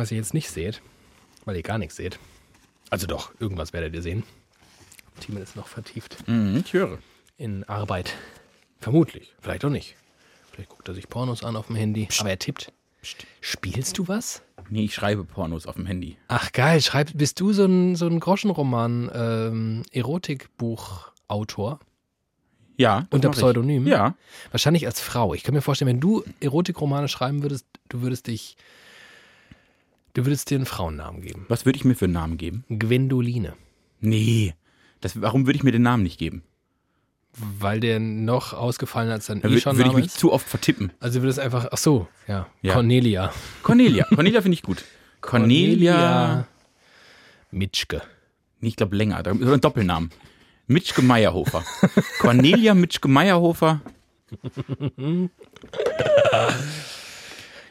was ihr jetzt nicht seht, weil ihr gar nichts seht. Also doch, irgendwas werdet ihr sehen. Timon ist noch vertieft Mhm, ich höre. in Arbeit. Vermutlich. Vielleicht auch nicht. Vielleicht guckt er sich Pornos an auf dem Handy. Aber er tippt. Spielst du was? Nee, ich schreibe Pornos auf dem Handy. Ach geil, schreib, bist du so ein, so ein Groschenroman, ähm, Erotikbuchautor? Ja. Unter mach ich. Pseudonym? Ja. Wahrscheinlich als Frau. Ich kann mir vorstellen, wenn du Erotikromane schreiben würdest, du würdest dich. Du würdest dir einen Frauennamen geben. Was würde ich mir für einen Namen geben? Gwendoline. Nee. Das, warum würde ich mir den Namen nicht geben? Weil der noch ausgefallen als dann Da eh schon würde ich mich ist. zu oft vertippen. Also du würdest einfach. Ach so, ja. Ja. Cornelia. Cornelia. Cornelia finde ich gut. Cornelia. Mitschke. Nee, ich glaube länger. Da ist ein Doppelnamen. Mitschke Meyerhofer. Cornelia Mitschke Meyerhofer.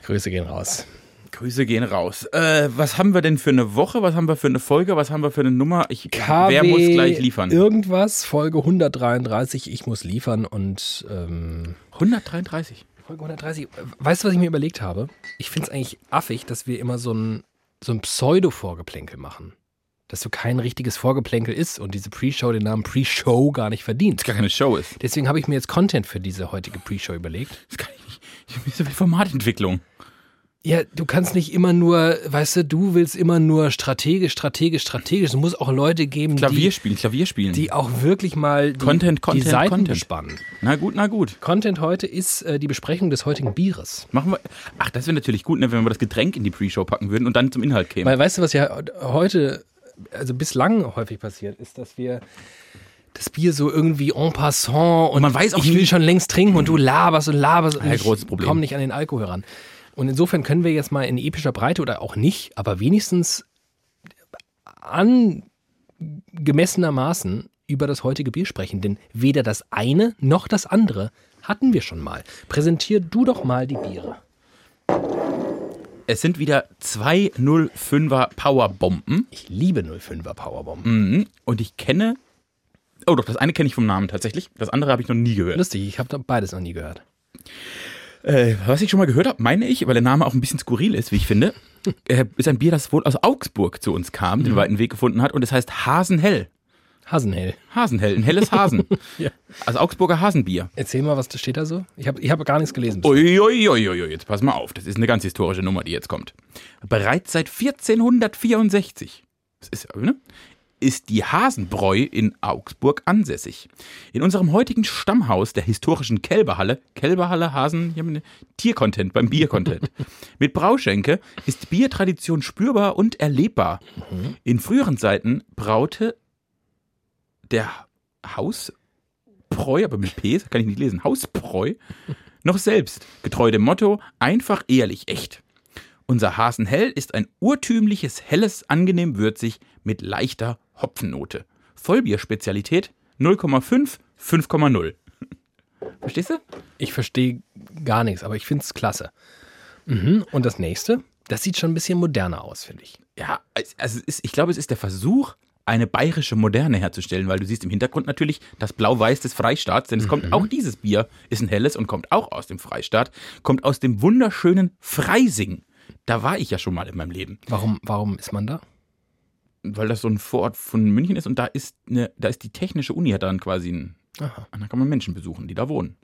Grüße gehen raus. Grüße gehen raus. Äh, was haben wir denn für eine Woche? Was haben wir für eine Folge? Was haben wir für eine Nummer? Ich, wer muss gleich liefern? Irgendwas, Folge 133, ich muss liefern und ähm, 133. Folge 130. Weißt du, was ich mir überlegt habe? Ich finde es eigentlich affig, dass wir immer so ein, so ein Pseudo-Vorgeplänkel machen. Dass so kein richtiges Vorgeplänkel ist und diese Pre-Show den Namen Pre-Show gar nicht verdient. Das gar keine Show ist. Deswegen habe ich mir jetzt Content für diese heutige Pre-Show überlegt. Das kann ich nicht. Ich habe so viel Formatentwicklung. Ja, du kannst nicht immer nur, weißt du, du willst immer nur strategisch, strategisch, strategisch. Es muss auch Leute geben, Klavier die, spielen, Klavier spielen. die auch wirklich mal die, Content, Content, die Seiten Content. bespannen. na gut, na gut. Content heute ist äh, die Besprechung des heutigen Bieres. Machen wir. Ach, das wäre natürlich gut, ne, wenn wir das Getränk in die Pre-Show packen würden und dann zum Inhalt kämen. Weil weißt du, was ja heute, also bislang häufig passiert, ist, dass wir das Bier so irgendwie en passant und man weiß auch ich will schon längst trinken und du laberst und laberst und Ja, ich großes Problem. komm nicht an den Alkohol ran. Und insofern können wir jetzt mal in epischer Breite oder auch nicht, aber wenigstens angemessenermaßen über das heutige Bier sprechen, denn weder das eine noch das andere hatten wir schon mal. Präsentier du doch mal die Biere. es sind wieder zwei 05er Powerbomben. Ich liebe 05er Powerbomb. Mhm. Und ich kenne. Oh doch, das eine kenne ich vom Namen tatsächlich. Das andere habe ich noch nie gehört. Lustig, ich habe beides noch nie gehört. Äh, was ich schon mal gehört habe, meine ich, weil der Name auch ein bisschen skurril ist, wie ich finde, äh, ist ein Bier, das wohl aus Augsburg zu uns kam, den weiten Weg gefunden hat und es heißt Hasenhell. Hasenhell. Hasenhell, ein helles Hasen. Ja. Also Augsburger Hasenbier. Erzähl mal, was da steht da so? Ich habe ich hab gar nichts gelesen. Uiuiuiui, jetzt pass mal auf, das ist eine ganz historische Nummer, die jetzt kommt. Bereits seit 1464 das ist, ne, ist die Hasenbräu in Augsburg ansässig. In unserem heutigen Stammhaus der historischen Kälberhalle, Kälberhalle, Hasen, hier haben wir Tiercontent beim Biercontent. Mit Brauschenke ist Biertradition spürbar und erlebbar. In früheren Zeiten braute der Hausbräu, aber mit P, kann ich nicht lesen, Hausbräu, noch selbst, getreu dem Motto, einfach ehrlich echt. Unser Hasenhell ist ein urtümliches, helles, angenehm würzig mit leichter Hopfennote. Vollbierspezialität 0,5, 5,0. Verstehst du? Ich verstehe gar nichts, aber ich finde es klasse. Mhm. Und das nächste, das sieht schon ein bisschen moderner aus, finde ich. Ja, also ist, ich glaube, es ist der Versuch, eine bayerische Moderne herzustellen, weil du siehst im Hintergrund natürlich das Blau-Weiß des Freistaats, denn es kommt auch dieses Bier, ist ein helles und kommt auch aus dem Freistaat, kommt aus dem wunderschönen Freising. Da war ich ja schon mal in meinem Leben, Warum, warum ist man da? Weil das so ein Vorort von München ist und da ist eine, da ist die technische Uni hat dann quasi ein, Aha. da kann man Menschen besuchen, die da wohnen.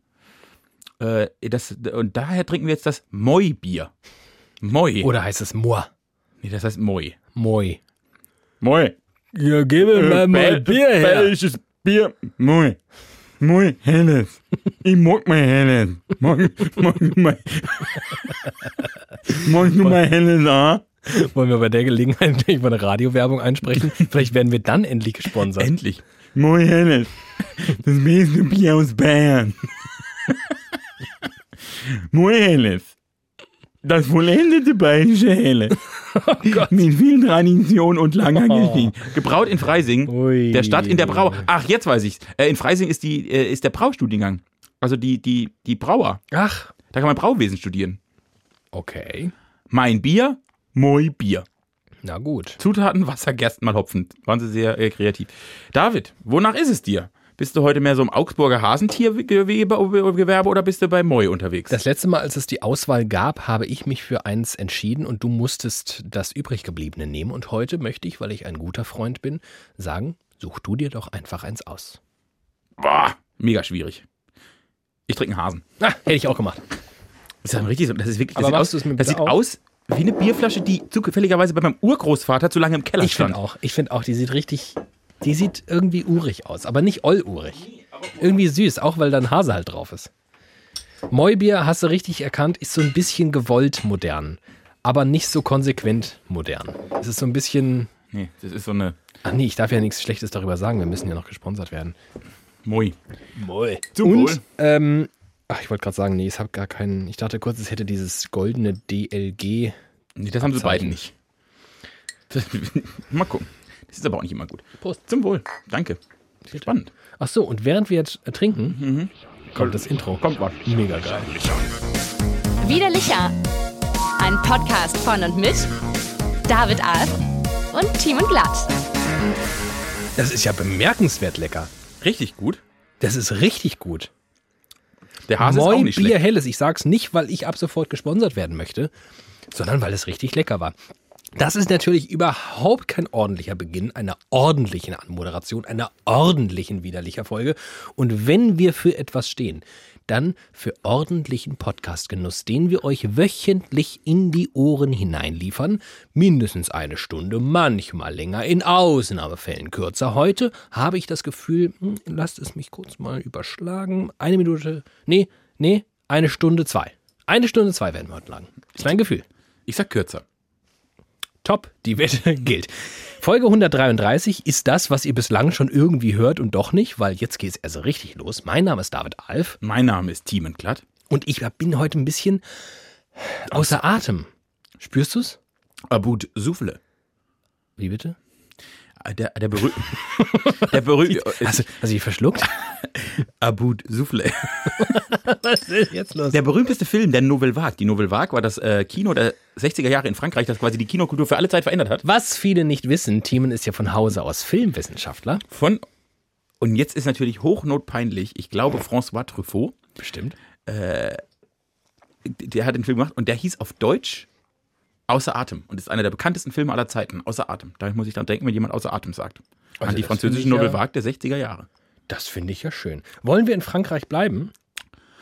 Äh, das, und daher trinken wir jetzt das Moi-Bier. Moi. Oder heißt es Moa? nee, das heißt Moi. Moi. Moi. Ja, gib mir Bel- Belgisches Bier. Moi. Moi, helles. Ich mag mein helles. Mag, mag, mein, magst du mein helles auch? Wollen wir bei der Gelegenheit nicht mal eine Radiowerbung einsprechen? Vielleicht werden wir dann endlich gesponsert. Endlich. Moi, helles. Das beste Bier aus Bayern. Moi, helles. Das vollendete bayerische Helle. Mit viel Tradition und langer Oh. Geschichte. Gebraut in Freising. Ui. Der Stadt in der Brau. Ach, jetzt weiß ich's. Äh, in Freising ist die äh, ist der Braustudiengang. Also die die die Brauer. Ach, Da kann man Brauwesen studieren. okay. Mein Bier, moi Bier. Na gut. Zutaten Wasser, Gerstenmal, Hopfen. Waren sie sehr äh, kreativ. David, wonach ist es dir? Bist du heute mehr so im Augsburger Hasentiergewerbe oder bist du bei Moi unterwegs? Das letzte Mal, als es die Auswahl gab, habe ich mich für eins entschieden und du musstest das übriggebliebene nehmen. Und heute möchte ich, weil ich ein guter Freund bin, sagen, such du dir doch einfach eins aus. Boah, mega schwierig. Ich trinke einen Hasen. Ah, hätte ich auch gemacht. Das ist ja richtig so. Das ist wirklich. Das Aber sieht, aus, du es mir das sieht aus wie eine Bierflasche, die zufälligerweise bei meinem Urgroßvater zu lange im Keller Ich stand. finde auch, ich finde auch, die sieht richtig, die sieht irgendwie urig aus, aber nicht ollurig. Irgendwie süß, auch weil da ein Hase halt drauf ist. Moibier, hast du richtig erkannt, ist so ein bisschen gewollt modern, aber nicht so konsequent modern. Es ist so ein bisschen, Nee, das ist so eine ach nee, ich darf ja nichts Schlechtes darüber sagen, wir müssen ja noch gesponsert werden. Moi. Moi. Zum. Und, ähm, ach, ich wollte gerade sagen, nee, es hat gar keinen, ich dachte kurz, es hätte dieses goldene DLG. Nee, das haben sie beide nicht. Das, mal gucken. Das ist aber auch nicht immer gut. Prost. Zum Wohl. Danke. Spannend. Ach so, und während wir jetzt äh, trinken, kommt das Intro. Kommt was. Mega geil. Widerlicher. Ein Podcast von und mit David Alf und Timon Glatt. Das ist ja bemerkenswert lecker. Richtig gut. Das ist richtig gut. Der Hase ist auch Moi nicht Bier schlecht. Helles. Ich sag's nicht, weil ich ab sofort gesponsert werden möchte, sondern weil es richtig lecker war. Das ist natürlich überhaupt kein ordentlicher Beginn einer ordentlichen Anmoderation, einer ordentlichen widerlicher Folge. Und wenn wir für etwas stehen, dann für ordentlichen Podcastgenuss, den wir euch wöchentlich in die Ohren hineinliefern. Mindestens eine Stunde, manchmal länger, in Ausnahmefällen kürzer. Heute habe ich das Gefühl, hm, lasst es mich kurz mal überschlagen. Eine Minute, nee, nee, eine Stunde zwei. Eine Stunde zwei werden wir heute lang. Ist mein Gefühl. Ich sag kürzer. Top, die Wette gilt. Folge 133 ist das, was ihr bislang schon irgendwie hört und doch nicht, weil jetzt geht es also richtig los. Mein Name ist David Alf Mein Name ist Thiemen Glatt. und ich bin heute ein bisschen außer Atem. Spürst du's? Abud Souffle. Wie bitte? Der, der berühmte. der berühmte. Hast du, hast du dich verschluckt? Abud Souffle. Was ist jetzt los? Der berühmteste Film, der Nouvelle Vague. Die Nouvelle Vague war das äh, Kino der 60er Jahre in Frankreich, das quasi die Kinokultur für alle Zeit verändert hat. Was viele nicht wissen, Thiemen ist ja von Hause aus Filmwissenschaftler. Von. Und jetzt ist natürlich hochnotpeinlich, ich glaube, François Truffaut, Bestimmt. der hat den Film gemacht und der hieß auf Deutsch Außer Atem und ist einer der bekanntesten Filme aller Zeiten. Außer Atem. Da muss ich dann denken, wenn jemand Außer Atem sagt. Also An die französische ich ja- der 60er Jahre. Das finde ich ja schön. Wollen wir in Frankreich bleiben?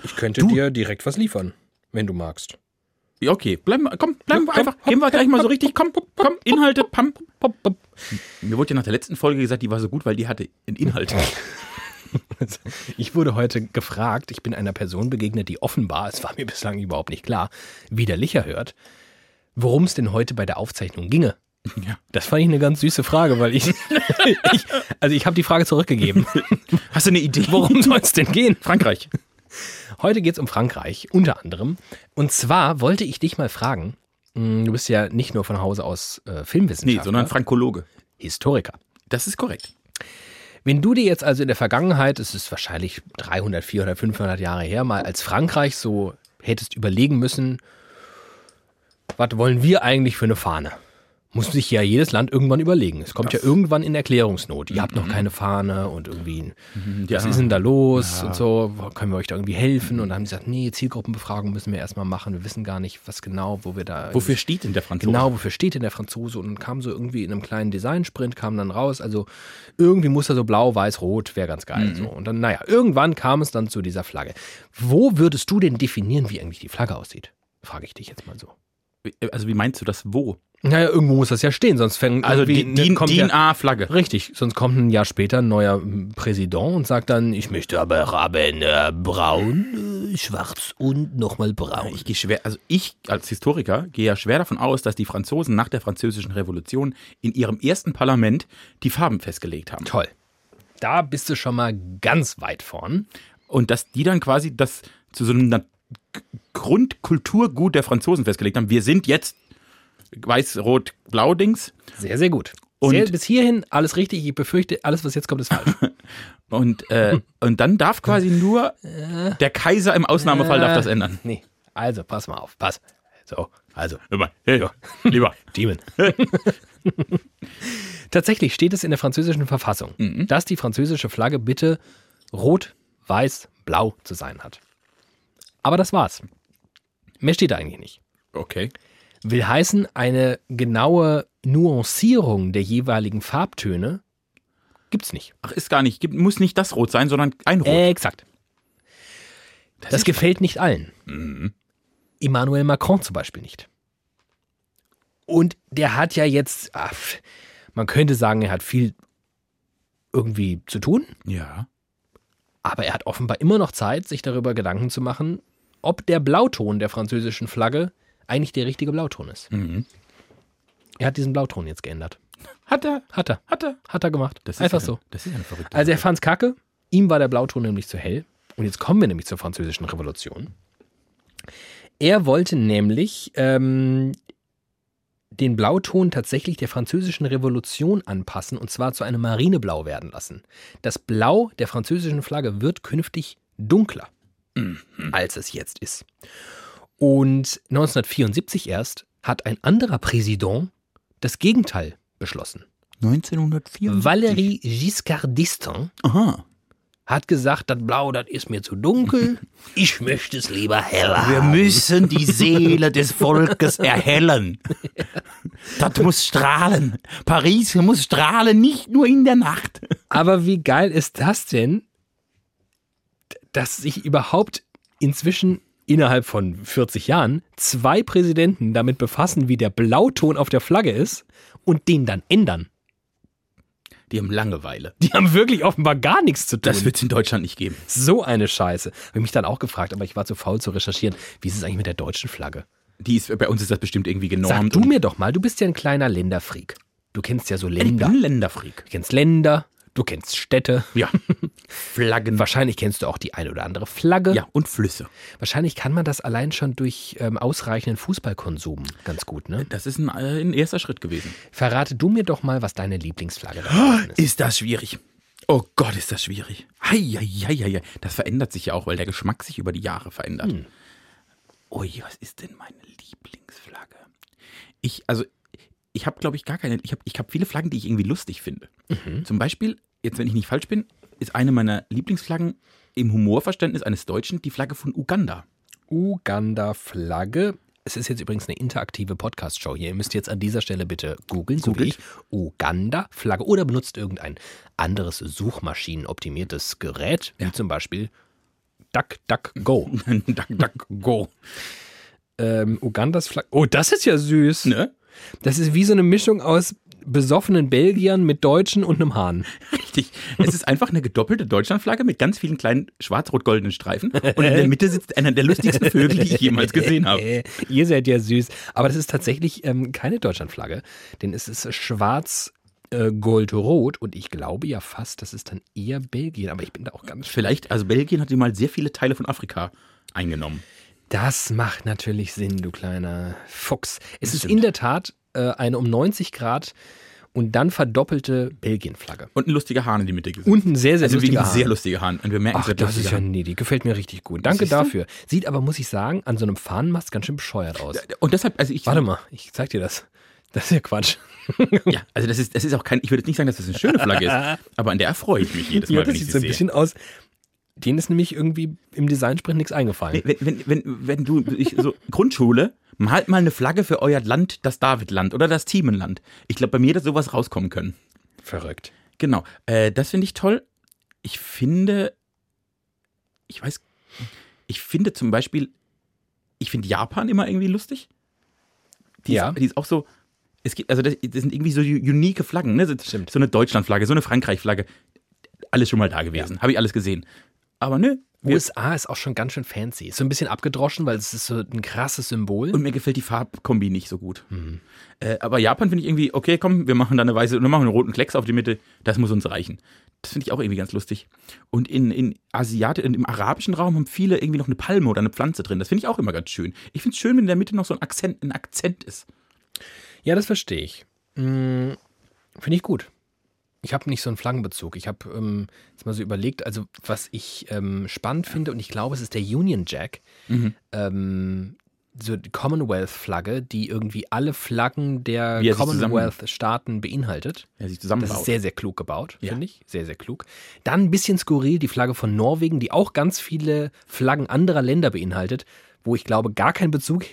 Ich könnte Du- dir direkt was liefern, wenn du magst. Ja, okay. Bleiben, wir- komm, bleiben wir einfach. Gehen wir gleich mal so richtig. Komm, komm, Inhalte. Pam, pam, pam. Mir wurde ja nach der letzten Folge gesagt, die war so gut, weil die hatte einen Inhalt. Ich wurde heute gefragt, ich bin einer Person begegnet, die offenbar, es war mir bislang überhaupt nicht klar, widerlicher hört, worum es denn heute bei der Aufzeichnung ginge. Ja. Das fand ich eine ganz süße Frage, weil ich, ich also ich habe die Frage zurückgegeben. Hast du eine Idee? Worum soll es denn gehen? Frankreich. Heute geht es um Frankreich, unter anderem. Und zwar wollte ich dich mal fragen, mh, du bist ja nicht nur von Hause aus äh, Nee, Filmwissenschaftler, sondern Frankologe. Historiker. Das ist korrekt. Wenn du dir jetzt also in der Vergangenheit, es ist wahrscheinlich 300, 400, 500 Jahre her, mal als Frankreich so hättest überlegen müssen, was wollen wir eigentlich für eine Fahne? Muss sich ja jedes Land irgendwann überlegen. Es kommt ja irgendwann in Erklärungsnot. Ihr habt noch keine Fahne und irgendwie, was ja. ist denn da los und so, können wir euch da irgendwie helfen? Und dann haben sie gesagt, nee, Zielgruppenbefragung müssen wir erstmal machen. Wir wissen gar nicht, was genau, wo wir da. Wofür steht denn der Franzose? Genau, wofür steht denn der Franzose? Und dann kam so irgendwie in einem kleinen Designsprint, kam dann raus, also irgendwie muss er so blau, weiß, rot, wäre ganz geil. So. Und dann, naja, irgendwann kam es dann zu dieser Flagge. Wo würdest du denn definieren, wie eigentlich die Flagge aussieht? Frage ich dich jetzt mal so. Also wie meinst du das wo? Naja, irgendwo muss das ja stehen, sonst fängt Also die irgendwie- DIN, kommt DIN ja, A-Flagge. Richtig, sonst kommt ein Jahr später ein neuer Präsident und sagt dann, ich möchte aber haben äh, braun, äh, schwarz und nochmal braun. Ich gehe schwer, also ich als Historiker gehe ja schwer davon aus, dass die Franzosen nach der französischen Revolution in ihrem ersten Parlament die Farben festgelegt haben. Toll. Da bist du schon mal ganz weit vorn. Und dass die dann quasi das zu so einem Grundkulturgut der Franzosen festgelegt haben. Wir sind jetzt weiß-rot-blau-Dings. Sehr, sehr gut. Und- sehr, bis hierhin alles richtig. Ich befürchte, alles, was jetzt kommt, ist falsch. Und, äh, und dann darf quasi nur der Kaiser im Ausnahmefall darf das ändern. nee. Also, pass mal auf. Pass. So, also, hey, lieber. Demon. Tatsächlich steht es in der französischen Verfassung, Mhm. dass die französische Flagge bitte rot, weiß, blau zu sein hat. Aber das war's. Mehr steht da eigentlich nicht. Okay. Will heißen, eine genaue Nuancierung der jeweiligen Farbtöne gibt's nicht. Ach, ist gar nicht, gibt, muss nicht das Rot sein, sondern ein Rot. Exakt. Das, ist gefällt nicht allen. Emmanuel Macron zum Beispiel nicht. Und der hat ja jetzt, ach, man könnte sagen, er hat viel irgendwie zu tun, Ja. aber er hat offenbar immer noch Zeit, sich darüber Gedanken zu machen, ob der Blauton der französischen Flagge eigentlich der richtige Blauton ist. Mhm. Er hat diesen Blauton jetzt geändert. Hat er? Hat er. Hat er? Hat er gemacht. Das ist Einfach ja, so. Das ist eine verrückte Also er fand's kacke. Ihm war der Blauton nämlich zu hell. Und jetzt kommen wir nämlich zur französischen Revolution. Er wollte nämlich ähm, den Blauton tatsächlich der französischen Revolution anpassen und zwar zu einem Marineblau werden lassen. Das Blau der französischen Flagge wird künftig dunkler, als es jetzt ist. Und 1974 erst hat ein anderer Präsident das Gegenteil beschlossen. 1904. Valéry Giscard d'Estaing Aha. hat gesagt, das Blau, das ist mir zu dunkel. Ich möchte es lieber heller. Wir müssen die Seele des Volkes erhellen. Das muss strahlen. Paris muss strahlen, nicht nur in der Nacht. Aber wie geil ist das denn, dass sich überhaupt inzwischen innerhalb von 40 Jahren zwei Präsidenten damit befassen, wie der Blauton auf der Flagge ist und den dann ändern. Die haben Langeweile. Die haben wirklich offenbar gar nichts zu tun. Das wird es in Deutschland nicht geben. so eine Scheiße. Habe mich dann auch gefragt, aber ich war zu faul zu recherchieren. Wie ist es eigentlich mit der deutschen Flagge? Die ist, bei uns ist das bestimmt irgendwie genormt. Sag du mir doch mal, du bist ja ein kleiner Länderfreak. Du kennst ja so Ich Länder. bin ein Länderfreak. Du kennst Länder, du kennst Städte. Ja. Flaggen. Wahrscheinlich kennst du auch die eine oder andere Flagge. Ja, und Flüsse. Wahrscheinlich kann man das allein schon durch ähm, ausreichenden Fußballkonsum ganz gut, ne? Das ist ein, äh, ein erster Schritt gewesen. Verrate du mir doch mal, was deine Lieblingsflagge draußen ist. Ist das schwierig. Oh Gott, ist das schwierig. Hei, hei, hei, hei, hei. Das verändert sich ja auch, weil der Geschmack sich über die Jahre verändert. Hm. Ui, was ist denn meine Lieblingsflagge? Ich, also, ich habe, glaube ich, gar keine. Ich habe ich hab viele Flaggen, die ich irgendwie lustig finde. Mhm. Zum Beispiel, jetzt, wenn ich nicht falsch bin, ist eine meiner Lieblingsflaggen im Humorverständnis eines Deutschen die Flagge von Uganda. Uganda-Flagge. Es ist jetzt übrigens eine interaktive Podcast-Show hier. Ihr müsst jetzt an dieser Stelle bitte googeln, so wie ich. Uganda-Flagge. Oder benutzt irgendein anderes suchmaschinenoptimiertes Gerät, wie zum Beispiel DuckDuckGo. duck, duck, go. ähm, Ugandas Flagge. Oh, das ist ja süß. Ne? Das ist wie so eine Mischung aus besoffenen Belgiern mit Deutschen und einem Hahn. Richtig. Es ist einfach eine gedoppelte Deutschlandflagge mit ganz vielen kleinen schwarz-rot-goldenen Streifen. Und in der Mitte sitzt einer der lustigsten Vögel, die ich jemals gesehen habe. Ihr seid ja süß. Aber das ist tatsächlich ähm, keine Deutschlandflagge, denn es ist schwarz, äh, gold, rot und ich glaube ja fast, das ist dann eher Belgien. Aber ich bin da auch ganz Vielleicht, also Belgien hat mal sehr viele Teile von Afrika eingenommen. Das macht natürlich Sinn, du kleiner Fuchs. Es Das ist stimmt. in der Tat äh, eine um 90 Grad und dann verdoppelte Belgien-Flagge. Und ein lustiger Hahn in die Mitte gesetzt. Und ein sehr, sehr also lustiger ein sehr Hahn. lustiger Hahn. Ein Ach, bemerkenswert das ist ja nee, die gefällt mir richtig gut. Danke dafür. Sieht aber, muss ich sagen, an so einem Fahnenmast ganz schön bescheuert aus. Und deshalb, also ich. Warte mal, ich zeig dir das. Das ist ja Quatsch. Ja, also das ist, das ist auch kein, ich würde jetzt nicht sagen, dass das eine schöne Flagge ist, aber an der erfreue ich mich jedes Mal, Ja, wenn das ich sieht sie so ein bisschen aus. Denen ist nämlich irgendwie im Designsprint nichts eingefallen. Wenn, wenn, wenn, wenn du, ich, so Grundschule, malt mal eine Flagge für euer Land, das Davidland oder das Themenland. Ich glaube, bei mir hätte sowas rauskommen können. Verrückt. Genau, äh, das finde ich toll. Ich finde, ich weiß, ich finde zum Beispiel, ich finde Japan immer irgendwie lustig. Die, Ja. ist, die ist auch so, es gibt, also das, das sind irgendwie so unique Flaggen, ne? So, Stimmt. so eine Deutschlandflagge, so eine Frankreich-Flagge. Alles schon mal da gewesen, habe ich alles gesehen. Aber wir, USA ist auch schon ganz schön fancy. Ist so ein bisschen abgedroschen, weil es ist so ein krasses Symbol. und mir gefällt die Farbkombi nicht so gut. Mhm. Äh, aber Japan finde ich irgendwie, okay, komm, wir machen da eine weiße, wir machen einen roten Klecks auf die Mitte, das muss uns reichen. Das finde ich auch irgendwie ganz lustig. Und in, in Asiat, in, im arabischen Raum haben viele irgendwie noch eine Palme oder eine Pflanze drin. Das finde ich auch immer ganz schön. Ich finde es schön, wenn in der Mitte noch so ein Akzent, ein Akzent ist. Ja, das verstehe ich. Hm, Finde ich gut. Ich habe nicht so einen Flaggenbezug. Ich habe ähm, jetzt mal so überlegt, also was ich ähm, spannend finde, und ich glaube, es ist der Union Jack. Mhm. Ähm, so die Commonwealth-Flagge, die irgendwie alle Flaggen der er Commonwealth-Staaten beinhaltet. Ja, sich Das zusammenbaut. ist sehr, sehr klug gebaut, Ja. finde ich. Sehr, sehr klug. Dann ein bisschen skurril die Flagge von Norwegen, die auch ganz viele Flaggen anderer Länder beinhaltet, wo ich glaube, gar kein Bezug.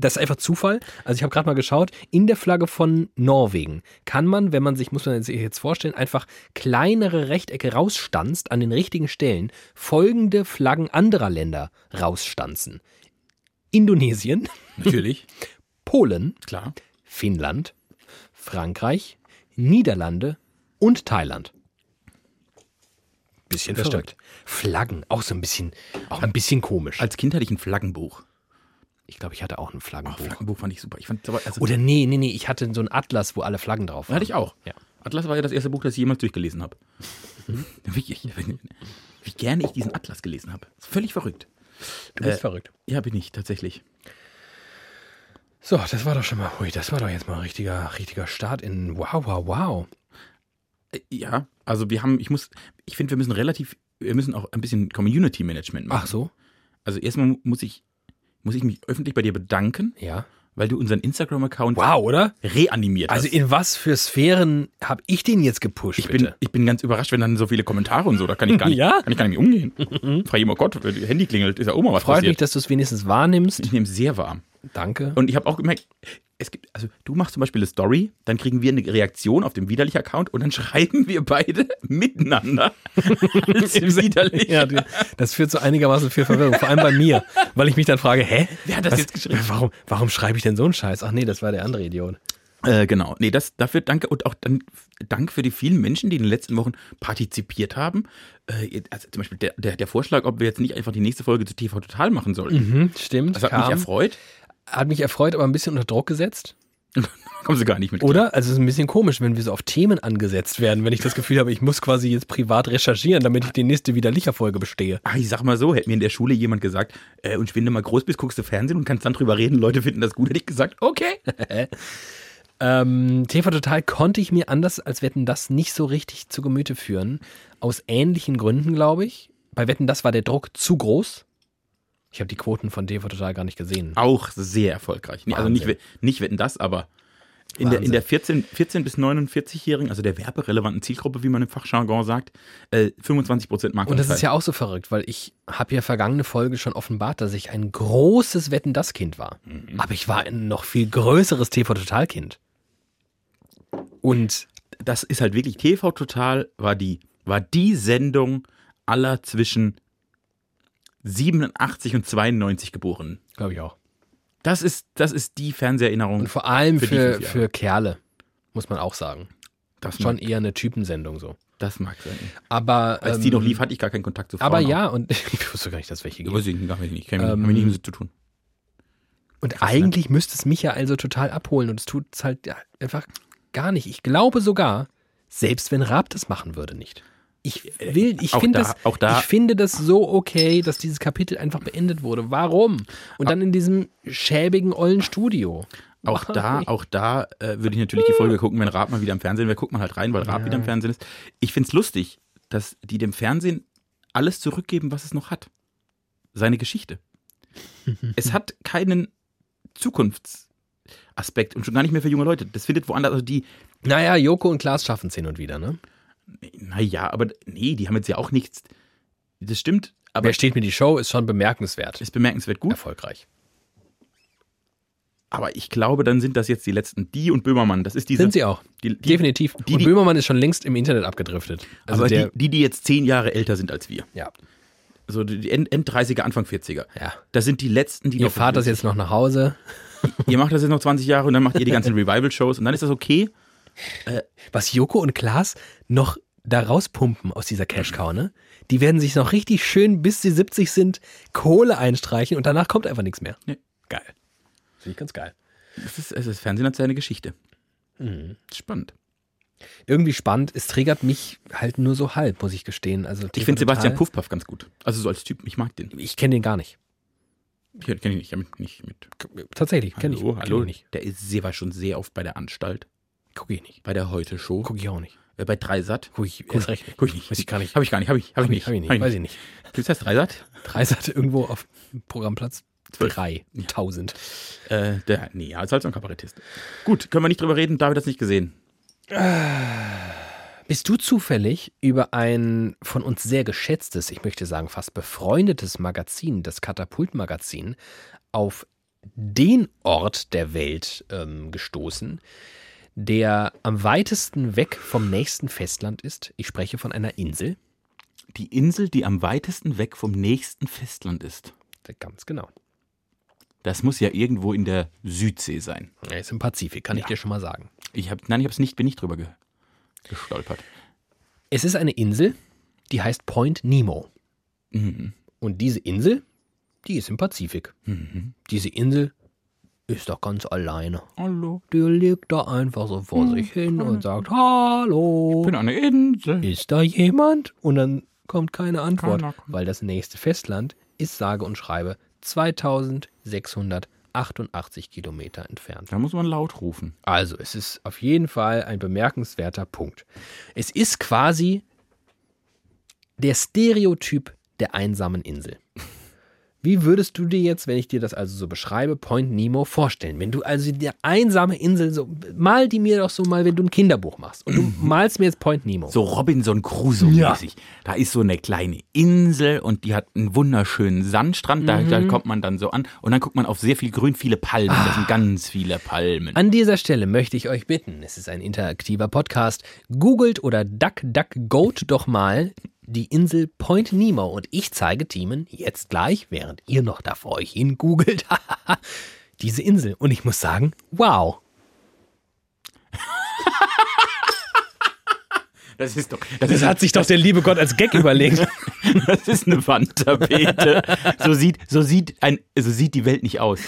Das ist einfach Zufall. Also ich habe gerade mal geschaut, in der Flagge von Norwegen kann man, wenn man sich, muss man sich jetzt vorstellen, einfach kleinere Rechtecke rausstanzt an den richtigen Stellen, folgende Flaggen anderer Länder rausstanzen. Indonesien, Natürlich, Polen, klar. Finnland, Frankreich, Niederlande und Thailand. Bisschen verrückt. Flaggen, auch so ein bisschen, auch ein bisschen komisch. Als Kind hatte ich ein Flaggenbuch. Ich glaube, ich hatte auch ein Oh, Flaggenbuch. Flaggenbuch fand ich super. Ich fand, also, Oder nee, nee, nee, ich hatte so ein Atlas, wo alle Flaggen drauf waren. hatte ich auch. Ja. Atlas war ja das erste Buch, das ich jemals durchgelesen habe. Wie, ich- wie gerne ich diesen Atlas gelesen habe. Völlig verrückt. Du bist Äh, verrückt. Ja, bin ich tatsächlich. So, das war doch schon mal, hui, das war doch jetzt mal ein richtiger, richtiger Start in wow, wow, wow. Äh, Ja, also wir haben, ich muss, ich finde, wir müssen relativ, wir müssen auch ein bisschen Community Management machen. Ach so? Also erstmal muss ich, muss ich mich öffentlich bei dir bedanken, Ja. weil du unseren Instagram-Account Wow, oder? reanimiert Also hast. in was für Sphären habe ich den jetzt gepusht, ich bin, bitte? ich bin ganz überrascht, wenn dann so viele Kommentare und so, da kann ich gar nicht, Ja? kann ich gar nicht umgehen. Frage ich, oh Gott, wenn Handy klingelt, ist ja auch mal was Freut mich, passiert. dass du es wenigstens wahrnimmst. Ich nehme es sehr warm. Danke. Und ich habe auch gemerkt, es gibt, also du machst zum Beispiel eine Story, dann kriegen wir eine Reaktion auf dem Widerlich-Account und dann schreiben wir beide miteinander. Widerlich. Ja, das führt zu einigermaßen viel Verwirrung, vor allem bei mir, weil ich mich dann frage, hä? Wer hat das Was- jetzt geschrieben? Warum, warum schreibe ich denn so einen Scheiß? Ach nee, das war der andere Idiot. Äh, genau. Nee, das, dafür danke und auch dann Dank für die vielen Menschen, die in den letzten Wochen partizipiert haben. Äh, also zum Beispiel der, der, der Vorschlag, ob wir jetzt nicht einfach die nächste Folge zu TV Total machen sollten. Mhm, stimmt. Das hat kam. mich erfreut. Hat mich erfreut, aber ein bisschen unter Druck gesetzt. Kommen sie gar nicht mit. klar. Oder? Also es ist ein bisschen komisch, wenn wir so auf Themen angesetzt werden, wenn ich das Gefühl habe, ich muss quasi jetzt privat recherchieren, damit ich die nächste Widerlicher-Folge bestehe. Ach, ich sag mal so, hätte mir in der Schule jemand gesagt, äh, und wenn du mal groß bist, guckst du Fernsehen und kannst dann drüber reden, Leute finden das gut, hätte ich gesagt, okay. Ähm, TV Total konnte ich mir anders als Wetten das nicht so richtig zu Gemüte führen. Aus ähnlichen Gründen, glaube ich. Bei Wetten das war der Druck zu groß. Ich habe die Quoten von TV Total gar nicht gesehen. Auch sehr erfolgreich. Nee, also nicht, Wahnsinn. nicht wetten das, aber in der, in Wahnsinn. der 14, 14 bis 49-Jährigen, also der werberelevanten Zielgruppe, wie man im Fachjargon sagt, äh, 25 Prozent Marktanteil. Und das ist ja auch so verrückt, weil ich habe ja vergangene Folge schon offenbart, dass ich ein großes Wetten das Kind war. Mhm. Aber ich war ein noch viel größeres TV Total Kind. Und das ist halt wirklich TV Total war die war die Sendung aller zwischen 87 und 92 Geborenen. glaube ich auch. Das ist das ist die Fernseherinnerung. Und vor allem Für für, für Kerle, muss man auch sagen. das Schon mag, eher eine Typensendung so. das mag sein. Aber Als ähm, die noch lief, hatte ich gar keinen Kontakt zu Frauen. Aber auch. ja, und ich wusste gar nicht, dass welche gibt. weiß ich gar nicht. Ich Ähm, ähm, nicht mit zu tun. Und eigentlich müsste es mich ja also total abholen und es tut es halt einfach gar nicht. Ich glaube sogar, selbst wenn Raab das machen würde, nicht. Ich will, ich finde da- das, da- ich finde das so okay, dass dieses Kapitel einfach beendet wurde. Warum? Und dann in diesem schäbigen ollen Studio. Auch da, auch da äh, würde ich natürlich die Folge gucken, wenn Raab mal wieder im Fernsehen wäre, guckt man halt rein, weil Raab Ja. wieder im Fernsehen ist. Ich find's lustig, dass die dem Fernsehen alles zurückgeben, was es noch hat. Seine Geschichte. es hat keinen Zukunftsaspekt und schon gar nicht mehr für junge Leute. Das findet woanders, also die, Naja, Joko und Klaas schaffen es hin und wieder, ne? Naja, aber nee, die haben jetzt ja auch nichts. Das stimmt, aber Wer steht mir die Show, ist schon bemerkenswert. ist bemerkenswert gut. Erfolgreich. Aber ich glaube, dann sind das jetzt die letzten. Die und Böhmermann, das ist diese. Sind sie auch. Die, die, Definitiv. die- und die- Böhmermann ist schon längst im Internet abgedriftet. Also aber der, die, die, die jetzt zehn Jahre älter sind als wir. ja. So die End, End 30er, Anfang 40er. Ja. Das sind die letzten, die Ihr noch. fahrt das jetzt noch nach Hause. Ihr macht das jetzt noch 20 Jahre und dann macht ihr die ganzen Revival-Shows und dann ist das okay. Was Joko und Klaas noch da rauspumpen aus dieser Cash-Cow, ne? Die werden sich noch richtig schön, bis sie 70 sind, Kohle einstreichen und danach kommt einfach nichts mehr. Nee. Geil. Finde ich ganz geil. Das ist, es ist Fernsehen hat seine Geschichte. Mhm. Spannend. Irgendwie spannend. Es triggert mich halt nur so halb, muss ich gestehen. Also Ich finde Sebastian Puffpaff ganz gut. Also so als Typ, ich mag den. Ich kenne den gar nicht. Ich kenne ihn nicht, ich nicht mit. Tatsächlich, kenne ich, Hallo, kenn ich nicht. Der ist, sie war schon sehr oft bei der Anstalt, Gucke ich nicht. bei der Heute-Show, Gucke ich auch nicht. äh, bei Dreisat. Gucke ich erst recht nicht. Guck ich nicht. Weiß ich gar nicht. Habe ich gar nicht, habe ich, habe ich nicht. Hab ich nicht. Hab Weiß ich nicht. Gibt's das Dreisat? Drei Seite irgendwo auf Programmplatz. Zwölf. 3000. Äh, der, nee, als halt so ein Kabarettist. Gut, können wir nicht drüber reden, David hat es nicht gesehen. Bist du zufällig über ein von uns sehr geschätztes, ich möchte sagen fast befreundetes Magazin, das Katapult-Magazin, auf den Ort der Welt ähm, gestoßen, der am weitesten weg vom nächsten Festland ist? Ich spreche von einer Insel. Die Insel, die am weitesten weg vom nächsten Festland ist. Ganz genau. Das muss ja irgendwo in der Südsee sein. Er ist im Pazifik, kann ich dir schon mal sagen. Ich hab, nein, ich hab's nicht, bin nicht drüber ge, gestolpert. Es ist eine Insel, die heißt Point Nemo. Mhm. Und diese Insel, die ist im Pazifik. Diese Insel ist doch ganz alleine. Hallo, Die liegt da einfach so vor sich hin und sagt, hallo, ich bin eine Insel. ist da jemand? Und dann kommt keine Antwort, kommt. weil das nächste Festland ist sage und schreibe 2688 Kilometer entfernt. Da muss man laut rufen. Also, es ist auf jeden Fall ein bemerkenswerter Punkt. Es ist quasi der Stereotyp der einsamen Insel. Wie würdest du dir jetzt, wenn ich dir das also so beschreibe, Point Nemo vorstellen? Wenn du also die einsame Insel so, mal die mir doch so mal, wenn du ein Kinderbuch machst und du malst mir jetzt Point Nemo. So Robinson Crusoe-mäßig. Da ist so eine kleine Insel und die hat einen wunderschönen Sandstrand. Da, da kommt man dann so an und dann guckt man auf sehr viel Grün, viele Palmen. Das sind ganz viele Palmen. An dieser Stelle möchte ich euch bitten, es ist ein interaktiver Podcast, googelt oder duckduckgoat doch mal die Insel Point Nemo und ich zeige Teamen jetzt gleich, während ihr noch da vor euch hin googelt, diese Insel. Und ich muss sagen, wow. Das ist doch, das Das ist, hat sich doch der liebe Gott als Gag überlegt. das ist eine Wandtapete. So sieht, so sieht ein, so sieht die Welt nicht aus.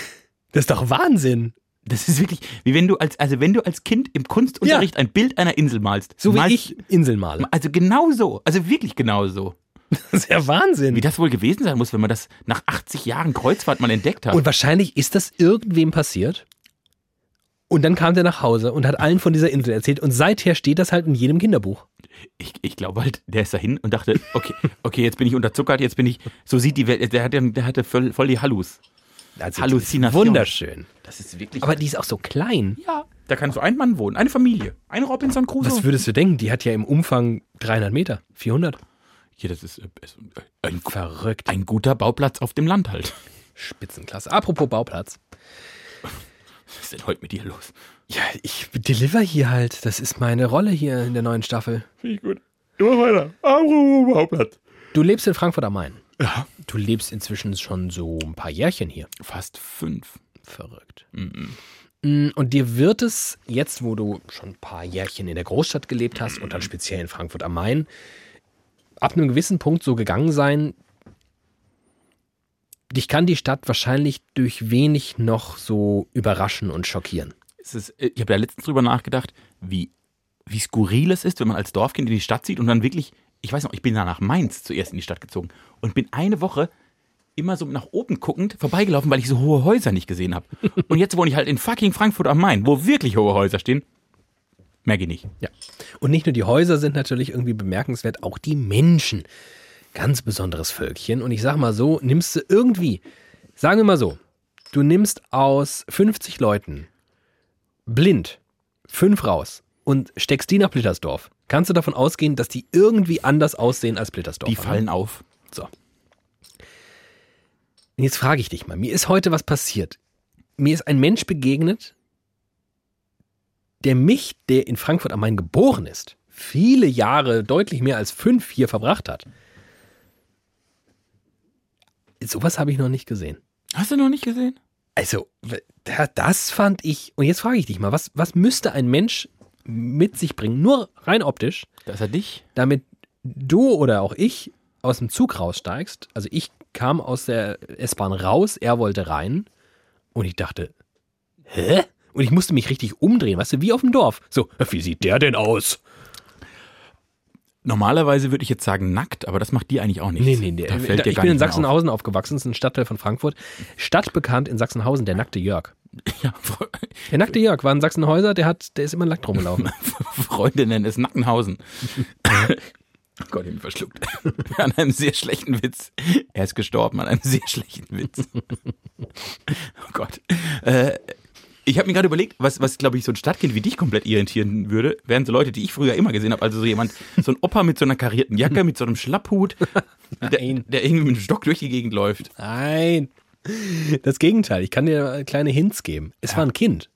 Das ist doch Wahnsinn. Das ist wirklich, wie wenn du als, also wenn du als Kind im Kunstunterricht ein Bild einer Insel malst. So wie malst, ich Inseln male. Also genau so. Also wirklich genau so. Das ist ja Wahnsinn. Wie das wohl gewesen sein muss, wenn man das nach 80 Jahren Kreuzfahrt mal entdeckt hat. Und wahrscheinlich ist das irgendwem passiert. Und dann kam der nach Hause und hat allen von dieser Insel erzählt. Und seither steht das halt in jedem Kinderbuch. ich, ich glaube halt, der ist dahin und dachte, okay, okay, jetzt bin ich unterzuckert, jetzt bin ich, so sieht die Welt, der, hat, ja- der hatte voll, voll die Hallus. Also, Halluzination. Wunderschön. Das ist wirklich. Aber die ist auch so klein. ja, da kann so ein Mann wohnen, eine Familie, ein Robinson Crusoe. Was würdest du denken? Die hat ja im Umfang 300 Meter, 400. Hier, das ist, äh, ist äh, ein, Verrückt. ein guter Bauplatz auf dem Land halt. Spitzenklasse. Apropos Bauplatz. Was ist denn heute mit dir los? Ja, ich deliver hier halt. Das ist meine Rolle hier in der neuen Staffel. Finde ich gut. Immer weiter. Apropos Bauplatz. Du lebst in Frankfurt am Main. Ja. Du lebst inzwischen schon so ein paar Jährchen hier. Fast fünf. Verrückt. Mm, Und dir wird es jetzt, wo du schon ein paar Jährchen in der Großstadt gelebt hast und dann speziell in Frankfurt am Main, ab einem gewissen Punkt so gegangen sein, dich kann die Stadt wahrscheinlich durch wenig noch so überraschen und schockieren. Ist, äh, ich habe da letztens drüber nachgedacht, wie, wie skurril es ist, wenn man als Dorfkind in die Stadt zieht und dann wirklich, ich weiß noch, ich bin da nach Mainz zuerst in die Stadt gezogen und bin eine Woche immer so nach oben guckend vorbeigelaufen, weil ich so hohe Häuser nicht gesehen habe. Und jetzt wohne ich halt in fucking Frankfurt am Main, wo wirklich hohe Häuser stehen. Merke ich nicht. Ja. Und nicht nur die Häuser sind natürlich irgendwie bemerkenswert, auch die Menschen. Ganz besonderes Völkchen. Und ich sag mal so, nimmst du irgendwie, sagen wir mal so, du nimmst aus 50 Leuten blind fünf raus und steckst die nach Blittersdorf. Kannst du davon ausgehen, dass die irgendwie anders aussehen als Blittersdorf? Die fallen auf. So. Und jetzt frage ich dich mal, mir ist heute was passiert. Mir ist ein Mensch begegnet, der mich, der in Frankfurt am Main geboren ist, viele Jahre, deutlich mehr als fünf hier verbracht hat. Sowas habe ich noch nicht gesehen. Hast du noch nicht gesehen? Also, das fand ich. Und jetzt frage ich dich mal, was, was müsste ein Mensch mit sich bringen, nur rein optisch, Dass er dich? damit du oder auch ich aus dem Zug raussteigst. Also ich kam aus der S-Bahn raus, er wollte rein und ich dachte, hä? Und ich musste mich richtig umdrehen, weißt du, wie auf dem Dorf. So, wie sieht der denn aus? Normalerweise würde ich jetzt sagen nackt, aber das macht dir eigentlich auch nichts. Nee, nee, nee. Da fällt Da- ich bin in mehr auf. Sachsenhausen aufgewachsen, das ist ein Stadtteil von Frankfurt. Stadtbekannt in Sachsenhausen, der nackte Jörg. Ja, Der nackte Jörg war in Sachsenhäuser, der hat, der ist immer nackt rumgelaufen. Freunde nennen es Nackenhausen. Oh Gott, ich bin verschluckt. An einem sehr schlechten Witz. Er ist gestorben an einem sehr schlechten Witz. Oh Gott. Äh, ich habe mir gerade überlegt, was, was glaube ich, so ein Stadtkind wie dich komplett irritieren würde, wären so Leute, die ich früher immer gesehen habe. Also so jemand, so ein Opa mit so einer karierten Jacke, mit so einem Schlapphut, der, der irgendwie mit einem Stock durch die Gegend läuft. Nein. Das Gegenteil. Ich kann dir kleine Hints geben. Es war ein Kind.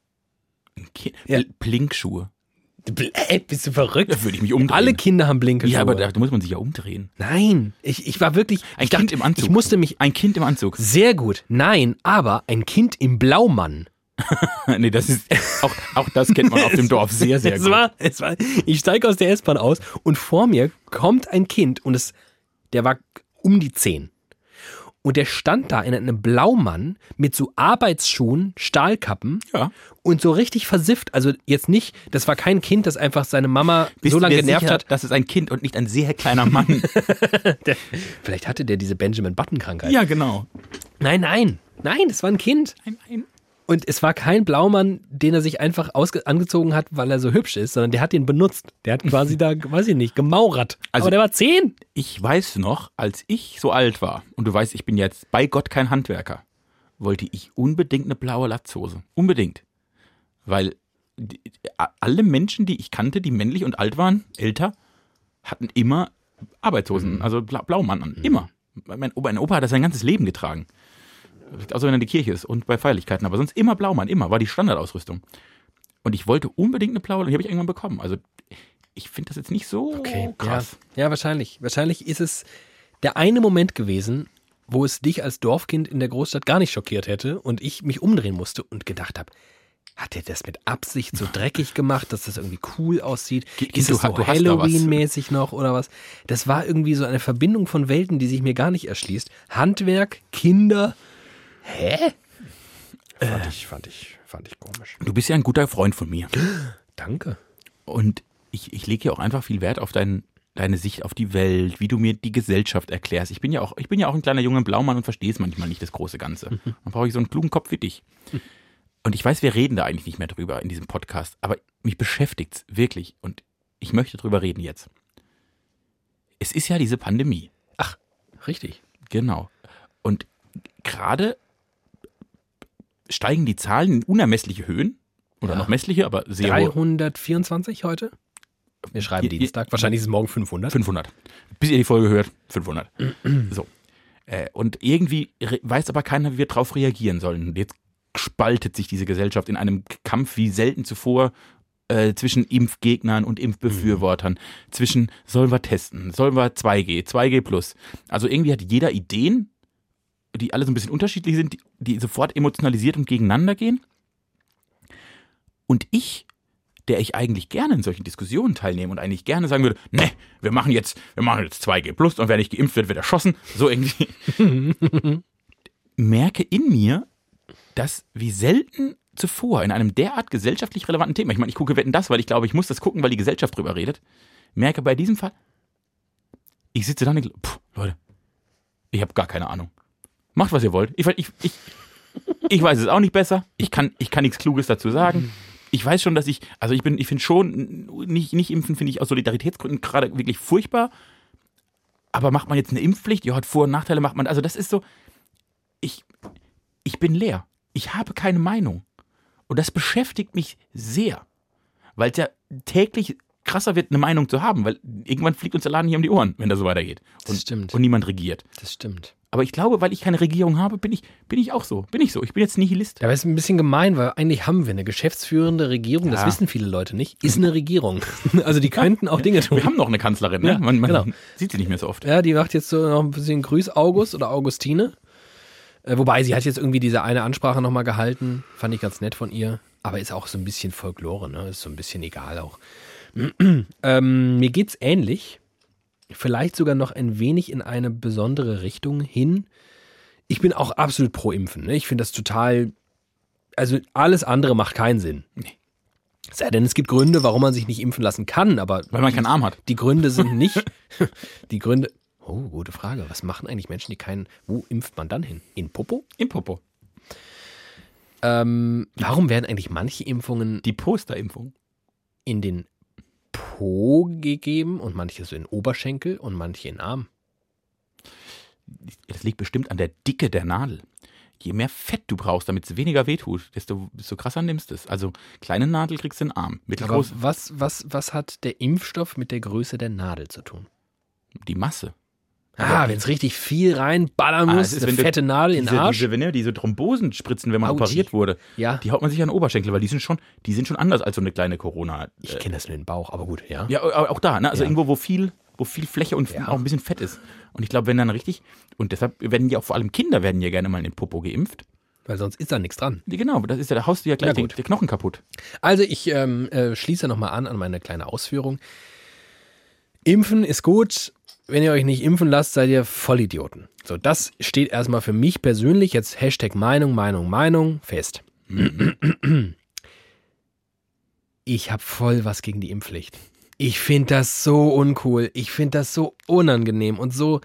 Ein Kind, Ja. Blinkschuhe. Ey, bist du verrückt? Da würde ich mich umdrehen. Alle Kinder haben blinke Ja, aber da, muss man sich ja umdrehen. Nein, ich, ich war wirklich. Ein ich Kind dachte, im Anzug. Ich musste mich. Ein Kind im Anzug. Sehr gut. Nein, aber ein Kind im Blaumann. nee, das ist auch, auch das kennt man auf dem Dorf sehr, sehr es gut. War, es war, ich steige aus der S-Bahn aus und vor mir kommt ein Kind und es, der war um die zehn. Und der stand da in einem Blaumann mit so Arbeitsschuhen, Stahlkappen Ja. und so richtig versifft. Also jetzt nicht, das war kein Kind, das einfach seine Mama Bist so lange genervt sicher, hat. Das ist ein Kind und nicht ein sehr kleiner Mann. Der, vielleicht hatte der diese Benjamin Button-Krankheit. ja, genau. Nein, nein, nein, das war ein Kind. Nein, nein. Und es war kein Blaumann, den er sich einfach ausge angezogen hat, weil er so hübsch ist, sondern der hat den benutzt. Der hat quasi da, weiß ich nicht, gemauert. Also- Aber der war zehn. Ich weiß noch, als ich so alt war, und du weißt, ich bin jetzt bei Gott kein Handwerker, wollte ich unbedingt eine blaue Latzhose. Unbedingt. Weil die, alle Menschen, die ich kannte, die männlich und alt waren, älter, hatten immer Arbeitshosen, also Bla Blaumann an. Immer. Mein Opa, mein Opa hat das sein ganzes Leben getragen. Außer wenn er in die Kirche ist und bei Feierlichkeiten. Aber sonst immer Blaumann, immer. War die Standardausrüstung. Und ich wollte unbedingt eine blaue, und die habe ich irgendwann bekommen. Also ich finde das jetzt nicht so krass. Ja, ja, wahrscheinlich. Wahrscheinlich ist es der eine Moment gewesen, wo es dich als Dorfkind in der Großstadt gar nicht schockiert hätte und ich mich umdrehen musste und gedacht habe, hat er das mit Absicht so dreckig gemacht, dass das irgendwie cool aussieht? Kind, ist es so. Halloween-mäßig noch oder was? Das war irgendwie so eine Verbindung von Welten, die sich mir gar nicht erschließt. Handwerk, Kinder. Hä? Fand ich, fand ich, fand ich komisch. Du bist ja ein guter Freund von mir. Danke. Und ich, ich lege ja auch einfach viel Wert auf dein, deine Sicht auf die Welt, wie du mir die Gesellschaft erklärst. Ich bin ja auch, ich bin ja auch ein kleiner junger Blaumann und verstehe es manchmal nicht, das große Ganze. Dann brauche ich so einen klugen Kopf wie dich. Und ich weiß, wir reden da eigentlich nicht mehr drüber in diesem Podcast, aber mich beschäftigt's wirklich und ich möchte drüber reden jetzt. Es ist ja diese Pandemie. Ach, richtig. Genau. Und gerade steigen die Zahlen in unermessliche Höhen. Oder Ja. noch messliche, aber sehr hohe. 324 heute? Wir schreiben Ihr- Dienstag. Wahrscheinlich ist es morgen 500. 500. Bis ihr die Folge hört, 500. so. Äh, und irgendwie weiß aber keiner, wie wir drauf reagieren sollen. Und jetzt spaltet sich diese Gesellschaft in einem Kampf wie selten zuvor äh, zwischen Impfgegnern und Impfbefürwortern, zwischen sollen wir testen, sollen wir 2G, 2G plus. Also irgendwie hat jeder Ideen, die alle so ein bisschen unterschiedlich sind, die, die sofort emotionalisiert und gegeneinander gehen. Und ich, der ich eigentlich gerne in solchen Diskussionen teilnehme und eigentlich gerne sagen würde, ne, wir machen jetzt, wir machen jetzt 2G plus und wer nicht geimpft wird, wird erschossen. So irgendwie. merke in mir, dass wie selten zuvor in einem derart gesellschaftlich relevanten Thema, ich meine, ich gucke Wetten das, weil ich glaube, ich muss das gucken, weil die Gesellschaft drüber redet, merke bei diesem Fall, ich sitze da und denke, pff, Leute, ich habe gar keine Ahnung. Macht, was ihr wollt. Ich, ich, ich, ich weiß es auch nicht besser. Ich kann, ich kann nichts Kluges dazu sagen. Ich weiß schon, dass ich, also ich bin, ich finde schon, nicht, nicht impfen finde ich aus Solidaritätsgründen gerade wirklich furchtbar. Aber macht man jetzt eine Impfpflicht? Ja, hat Vor- und Nachteile, macht man, also das ist so, ich, ich bin leer. Ich habe keine Meinung. Und das beschäftigt mich sehr. Weil es ja täglich krasser wird, eine Meinung zu haben, weil irgendwann fliegt uns der Laden hier um die Ohren, wenn das so weitergeht. Und, Das stimmt. Und niemand regiert. Das stimmt. Aber ich glaube, weil ich keine Regierung habe, bin ich, bin ich auch so. Bin ich so. Ich bin jetzt Nihilist. Ja, aber es ist ein bisschen gemein, weil eigentlich haben wir eine geschäftsführende Regierung, das Ja. wissen viele Leute nicht, ist eine Regierung. Also die könnten auch Dinge tun. Wir haben noch eine Kanzlerin, ne? Ja, man man genau. sieht sie nicht mehr so oft. Ja, die macht jetzt so noch ein bisschen Grüß August oder Augustine. Äh, wobei sie hat jetzt irgendwie diese eine Ansprache nochmal gehalten. Fand ich ganz nett von ihr. Aber ist auch so ein bisschen Folklore, ne? Ist so ein bisschen egal auch. ähm, mir geht's ähnlich. Vielleicht sogar noch ein wenig in eine besondere Richtung hin. Ich bin auch absolut pro Impfen. Ne? Ich finde das total. Also alles andere macht keinen Sinn. Nee. Sei denn, es gibt Gründe, warum man sich nicht impfen lassen kann, aber Weil man keinen Arm hat. die Gründe sind nicht. Die Gründe. Oh, gute Frage. Was machen eigentlich Menschen, die keinen. Wo impft man dann hin? In Popo? Im Popo. Ähm, warum werden eigentlich manche Impfungen Die Posterimpfung. in den Po gegeben und manche so in Oberschenkel und manche in Arm. Das liegt bestimmt an der Dicke der Nadel. Je mehr Fett du brauchst, damit es weniger wehtut, desto, desto krasser nimmst du es. Also kleine Nadel kriegst du in den Arm. Aber Mittelgroß was, was, was hat der Impfstoff mit der Größe der Nadel zu tun? die Masse. Ah, wenn es richtig viel reinballern Ah, muss, es ist, eine fette Nadel in den Arsch. Diese, wenn diese Thrombosen spritzen, wenn man Autschi. operiert wurde, ja, die haut man sich an den Oberschenkel, weil die sind schon, die sind schon anders als so eine kleine Corona. ich äh, kenne das nur in den Bauch, aber gut, ja. Ja, au- auch da, ne? Also Ja. irgendwo, wo viel, wo viel Fläche und Ja. auch ein bisschen Fett ist. Und ich glaube, wenn dann richtig, und deshalb werden ja auch vor allem Kinder werden ja gerne mal in den Popo geimpft. Weil sonst ist da nichts dran. Genau, das ist ja, da haust du ja gleich den, den Knochen kaputt. Also ich ähm, äh, schließe nochmal an an meine kleine Ausführung. Impfen ist gut. Wenn ihr euch nicht impfen lasst, seid ihr Vollidioten. So, das steht erstmal für mich persönlich, jetzt Hashtag Meinung, Meinung, Meinung, fest. Ich habe voll was gegen die Impfpflicht. Ich finde das so uncool. Ich finde das so unangenehm und so.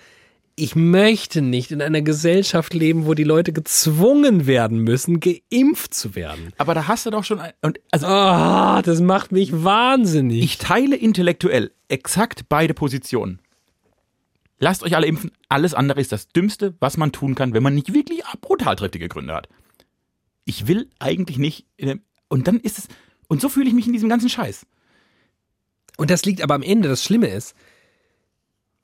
Ich möchte nicht in einer Gesellschaft leben, wo die Leute gezwungen werden müssen, geimpft zu werden. Aber da hast du doch schon, ein, und also Ah, das macht mich wahnsinnig. ich teile intellektuell exakt beide Positionen. Lasst euch alle impfen. Alles andere ist das Dümmste, was man tun kann, wenn man nicht wirklich brutal triftige Gründe hat. Ich will eigentlich nicht. Und dann ist es. Und so fühle ich mich in diesem ganzen Scheiß. Und das liegt aber am Ende, das Schlimme ist,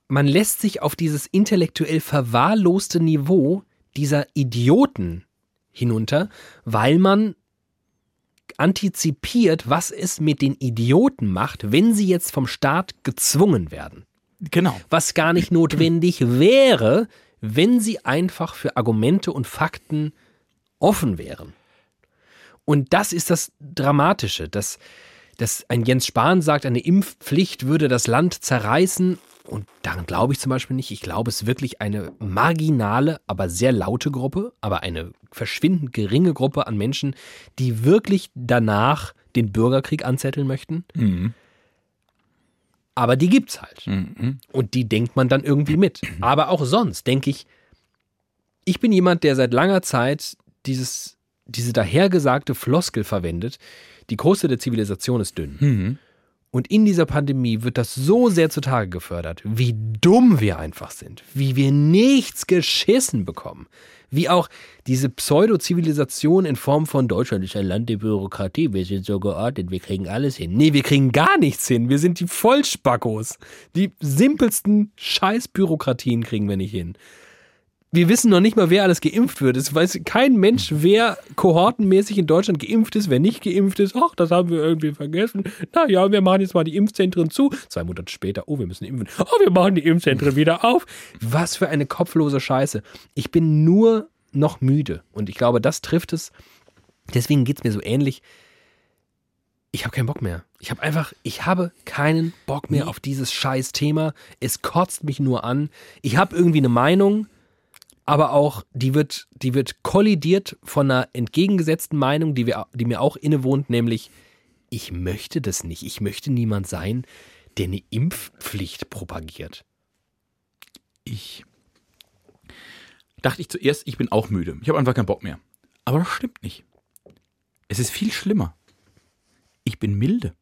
man lässt sich auf dieses intellektuell verwahrloste Niveau dieser Idioten hinunter, weil man antizipiert, was es mit den Idioten macht, wenn sie jetzt vom Staat gezwungen werden. Genau. Was gar nicht notwendig wäre, wenn sie einfach für Argumente und Fakten offen wären. Und das ist das Dramatische, dass, dass ein Jens Spahn sagt, eine Impfpflicht würde das Land zerreißen. Und daran glaube ich zum Beispiel nicht. Ich glaube, es ist wirklich eine marginale, aber sehr laute Gruppe, aber eine verschwindend geringe Gruppe an Menschen, die wirklich danach den Bürgerkrieg anzetteln möchten. Mhm. Aber die gibt's halt. Mhm. Und die denkt man dann irgendwie mit. Aber auch sonst denke ich, ich bin jemand, der seit langer Zeit dieses, diese dahergesagte Floskel verwendet, die Kruste der Zivilisation ist dünn. Mhm. Und in dieser Pandemie wird das so sehr zutage gefördert, wie dumm wir einfach sind, wie wir nichts geschissen bekommen, wie auch diese Pseudo-Zivilisation in Form von Deutschland ist ein Land der Bürokratie, wir sind so geordnet, wir kriegen alles hin. Nee, wir kriegen gar nichts hin, wir sind die Vollspackos. Die simpelsten Scheißbürokratien kriegen wir nicht hin. Wir wissen noch nicht mal, wer alles geimpft wird. Es weiß kein Mensch, wer kohortenmäßig in Deutschland geimpft ist, wer nicht geimpft ist. Ach, das haben wir irgendwie vergessen. Naja, wir machen jetzt mal die Impfzentren zu. Zwei Monate später, oh, wir müssen impfen. Oh, wir machen die Impfzentren wieder auf. Was für eine kopflose Scheiße. Ich bin nur noch müde. Und ich glaube, das trifft es. Deswegen geht es mir so ähnlich. Ich habe keinen Bock mehr. Ich habe einfach, ich habe keinen Bock mehr auf dieses scheiß Thema. Es kotzt mich nur an. Ich habe irgendwie eine Meinung, aber auch die wird, die wird kollidiert von einer entgegengesetzten Meinung, die, wir, die mir auch innewohnt, nämlich ich möchte das nicht. Ich möchte niemand sein, der eine Impfpflicht propagiert. Ich dachte ich zuerst, ich bin auch müde. Ich habe einfach keinen Bock mehr. Aber das stimmt nicht. Es ist viel schlimmer. Ich bin milde.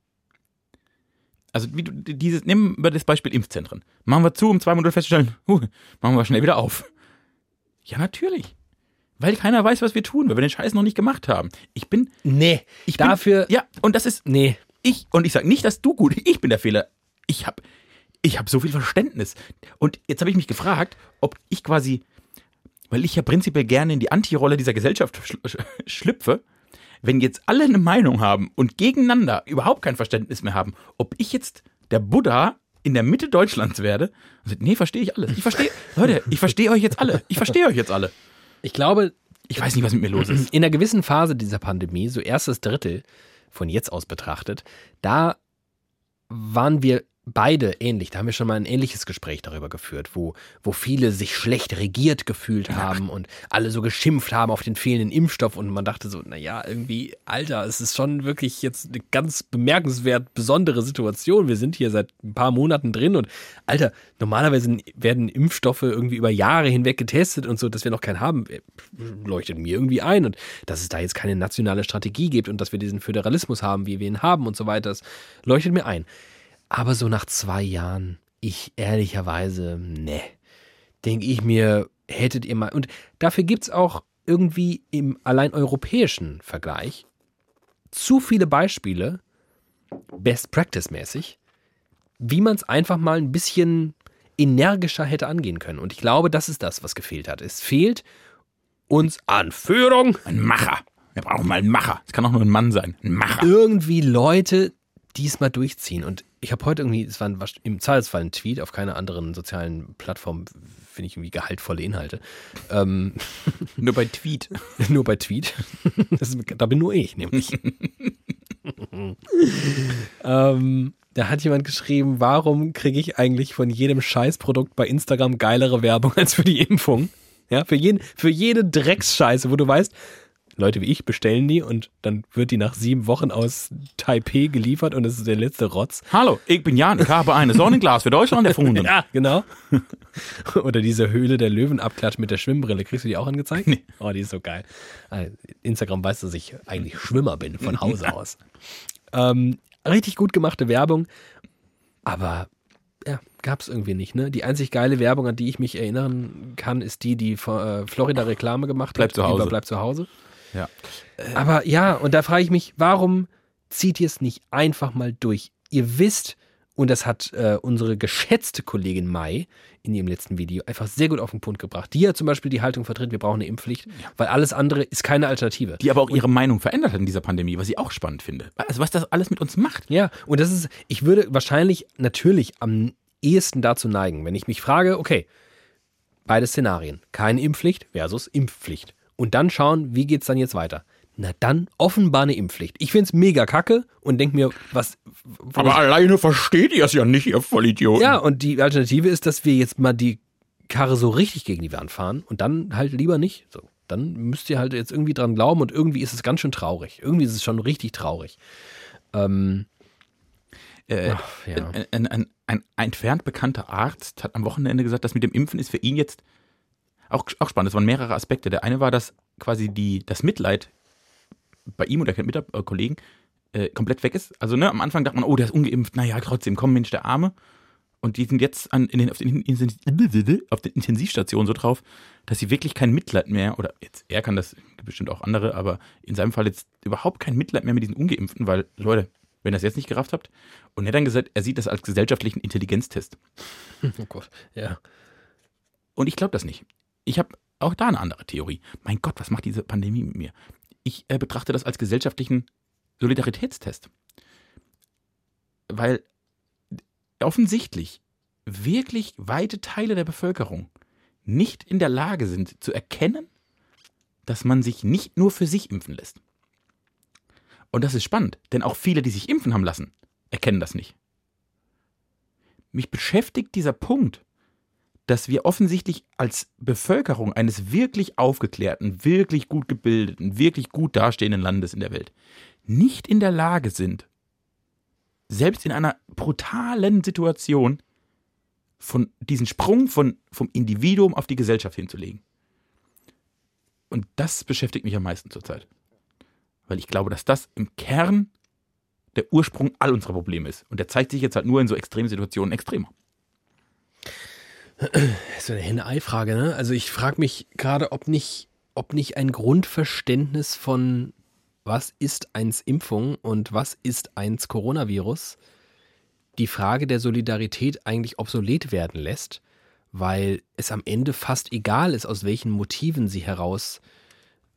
Also wie du, dieses, nehmen wir das Beispiel Impfzentren. Machen wir zu, um zwei Monate festzustellen, huh, machen wir schnell wieder auf. Ja, natürlich. Weil keiner weiß, was wir tun, weil wir den Scheiß noch nicht gemacht haben. Ich bin, Nee, ich bin, dafür, ja, und das ist, nee. ich, und ich sage nicht, dass du gut, ich bin der Fehler. Ich habe ich hab so viel Verständnis. Und jetzt habe ich mich gefragt, ob ich quasi, weil ich ja prinzipiell gerne in die Anti-Rolle dieser Gesellschaft schl sch- schlüpfe, wenn jetzt alle eine Meinung haben und gegeneinander überhaupt kein Verständnis mehr haben, ob ich jetzt der Buddha in der Mitte Deutschlands werde und sage, nee, verstehe ich alles. Ich verstehe, Leute, ich verstehe euch jetzt alle. Ich verstehe euch jetzt alle. Ich glaube, Ich weiß nicht, was mit mir los ist. in einer gewissen Phase dieser Pandemie, so erstes Drittel von jetzt aus betrachtet, da waren wir beide ähnlich. Da haben wir schon mal ein ähnliches Gespräch darüber geführt, wo, wo viele sich schlecht regiert gefühlt haben und alle so geschimpft haben auf den fehlenden Impfstoff und man dachte so, naja, irgendwie, Alter, es ist schon wirklich jetzt eine ganz bemerkenswert besondere Situation. Wir sind hier seit ein paar Monaten drin und Alter, normalerweise werden Impfstoffe irgendwie über Jahre hinweg getestet und so, dass wir noch keinen haben, äh, leuchtet mir irgendwie ein und dass es da jetzt keine nationale Strategie gibt und dass wir diesen Föderalismus haben, wie wir ihn haben und so weiter, das leuchtet mir ein. Aber so nach zwei Jahren, ich ehrlicherweise, ne, denke ich mir, hättet ihr mal. Und dafür gibt es auch irgendwie im allein europäischen Vergleich zu viele Beispiele, Best Practice mäßig, wie man es einfach mal ein bisschen energischer hätte angehen können. Und ich glaube, das ist das, was gefehlt hat. Es fehlt uns an Führung. Ein Macher. Wir brauchen mal einen Macher. Es kann auch nur ein Mann sein. Ein Macher. Irgendwie Leute, die es mal durchziehen. Und ich habe heute irgendwie, es war ein, im Zweifelsfall ein Tweet, auf keiner anderen sozialen Plattform finde ich irgendwie gehaltvolle Inhalte. Ähm, nur bei Tweet. nur bei Tweet. Ist, da bin nur ich, nämlich. ähm, da hat jemand geschrieben, warum kriege ich eigentlich von jedem Scheißprodukt bei Instagram geilere Werbung als für die Impfung? Ja, für, jeden, für jede Drecksscheiße, wo du weißt, Leute wie ich bestellen die und dann wird die nach sieben Wochen aus Taipei geliefert und es ist der letzte Rotz. Hallo, ich bin Jan, ich habe eine Sonnenglas für Deutschland erfunden. ja, genau. Oder diese Höhle der Löwenabklatsch mit der Schwimmbrille. Kriegst du die auch angezeigt? Nee. Oh, die ist so geil. Ah, Instagram weiß, dass ich eigentlich Schwimmer bin, von Hause aus. Ähm, richtig gut gemachte Werbung, aber ja, gab es irgendwie nicht. Ne? Die einzig geile Werbung, an die ich mich erinnern kann, ist die, die äh, Florida Reklame gemacht bleib hat. Zu Hause. Bleib zu Hause. Ja. Aber ja, und da frage ich mich, warum zieht ihr es nicht einfach mal durch? Ihr wisst, und das hat äh, unsere geschätzte Kollegin Mai in ihrem letzten Video einfach sehr gut auf den Punkt gebracht. Die ja zum Beispiel die Haltung vertritt, wir brauchen eine Impfpflicht, ja. weil alles andere ist keine Alternative. Die aber auch ihre Meinung verändert hat in dieser Pandemie, was ich auch spannend finde. Also was das alles mit uns macht. Ja, und das ist, ich würde wahrscheinlich natürlich am ehesten dazu neigen, wenn ich mich frage, okay, beide Szenarien, keine Impfpflicht versus Impfpflicht und dann schauen, wie geht es dann jetzt weiter. Na dann offenbar eine Impfpflicht. Ich finde es mega kacke und denke mir, was. Aber alleine versteht ihr es ja nicht, ihr Vollidioten. Ja, und die Alternative ist, dass wir jetzt mal die Karre so richtig gegen die Wand fahren und dann halt lieber nicht. So, dann müsst ihr halt jetzt irgendwie dran glauben und irgendwie ist es ganz schön traurig. Irgendwie ist es schon richtig traurig. Ähm, äh, Ach, ja. ein, ein, ein, ein entfernt bekannter Arzt hat am Wochenende gesagt, dass mit dem Impfen ist für ihn jetzt auch, auch spannend. Es waren mehrere Aspekte. Der eine war, dass quasi die, das Mitleid bei ihm oder mit äh, Kollegen äh, komplett weg ist. Also ne, am Anfang dachte man, oh, der ist ungeimpft, naja, trotzdem, komm, Mensch, der Arme. Und die sind jetzt an, in den, auf, den, auf den Intensivstationen so drauf, dass sie wirklich kein Mitleid mehr, oder jetzt, er kann das, bestimmt auch andere, aber in seinem Fall jetzt überhaupt kein Mitleid mehr mit diesen Ungeimpften, weil, Leute, wenn ihr das jetzt nicht gerafft habt, und er hat dann gesagt, er sieht das als gesellschaftlichen Intelligenztest. Oh Gott, ja. Und ich glaube das nicht ich habe auch da eine andere Theorie. Mein Gott, was macht diese Pandemie mit mir? Ich äh, betrachte das als gesellschaftlichen Solidaritätstest. Weil offensichtlich wirklich weite Teile der Bevölkerung nicht in der Lage sind zu erkennen, dass man sich nicht nur für sich impfen lässt. Und das ist spannend, denn auch viele, die sich impfen haben lassen, erkennen das nicht. Mich beschäftigt dieser Punkt, dass wir offensichtlich als Bevölkerung eines wirklich aufgeklärten, wirklich gut gebildeten, wirklich gut dastehenden Landes in der Welt nicht in der Lage sind, selbst in einer brutalen Situation von diesen Sprung von, vom Individuum auf die Gesellschaft hinzulegen. Und das beschäftigt mich am meisten zurzeit. Weil ich glaube, dass das im Kern der Ursprung all unserer Probleme ist. Und der zeigt sich jetzt halt nur in so extremen Situationen extremer. Das ist eine Henne-Ei-Frage, ne? Also ich frage mich gerade, ob nicht, ob nicht ein Grundverständnis von was ist eins Impfung und was ist eins Coronavirus die Frage der Solidarität eigentlich obsolet werden lässt, weil es am Ende fast egal ist, aus welchen Motiven sie heraus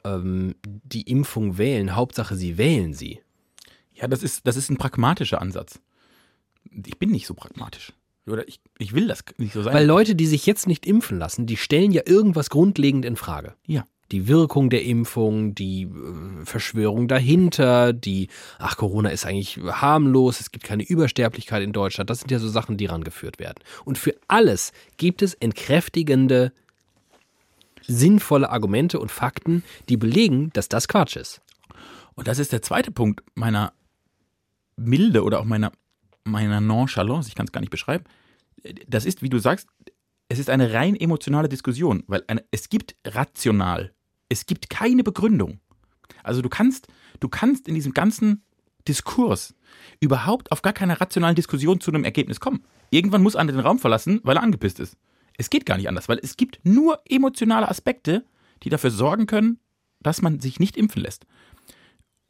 ähm, die Impfung wählen. Hauptsache, sie wählen sie. Ja, das ist, das ist ein pragmatischer Ansatz. Ich bin nicht so pragmatisch. Oder ich, ich will das nicht so sein. Weil Leute, die sich jetzt nicht impfen lassen, die stellen ja irgendwas grundlegend in Frage. Ja. Die Wirkung der Impfung, die äh, Verschwörung dahinter, die, ach, Corona ist eigentlich harmlos, es gibt keine Übersterblichkeit in Deutschland. Das sind ja so Sachen, die rangeführt werden. Und für alles gibt es entkräftigende, sinnvolle Argumente und Fakten, die belegen, dass das Quatsch ist. Und das ist der zweite Punkt meiner Milde oder auch meiner meiner Nonchalance, ich kann es gar nicht beschreiben. Das ist, wie du sagst, es ist eine rein emotionale Diskussion, weil eine, es gibt rational, es gibt keine Begründung. Also du kannst, du kannst in diesem ganzen Diskurs überhaupt auf gar keiner rationalen Diskussion zu einem Ergebnis kommen. Irgendwann muss einer den Raum verlassen, weil er angepisst ist. Es geht gar nicht anders, weil es gibt nur emotionale Aspekte, die dafür sorgen können, dass man sich nicht impfen lässt.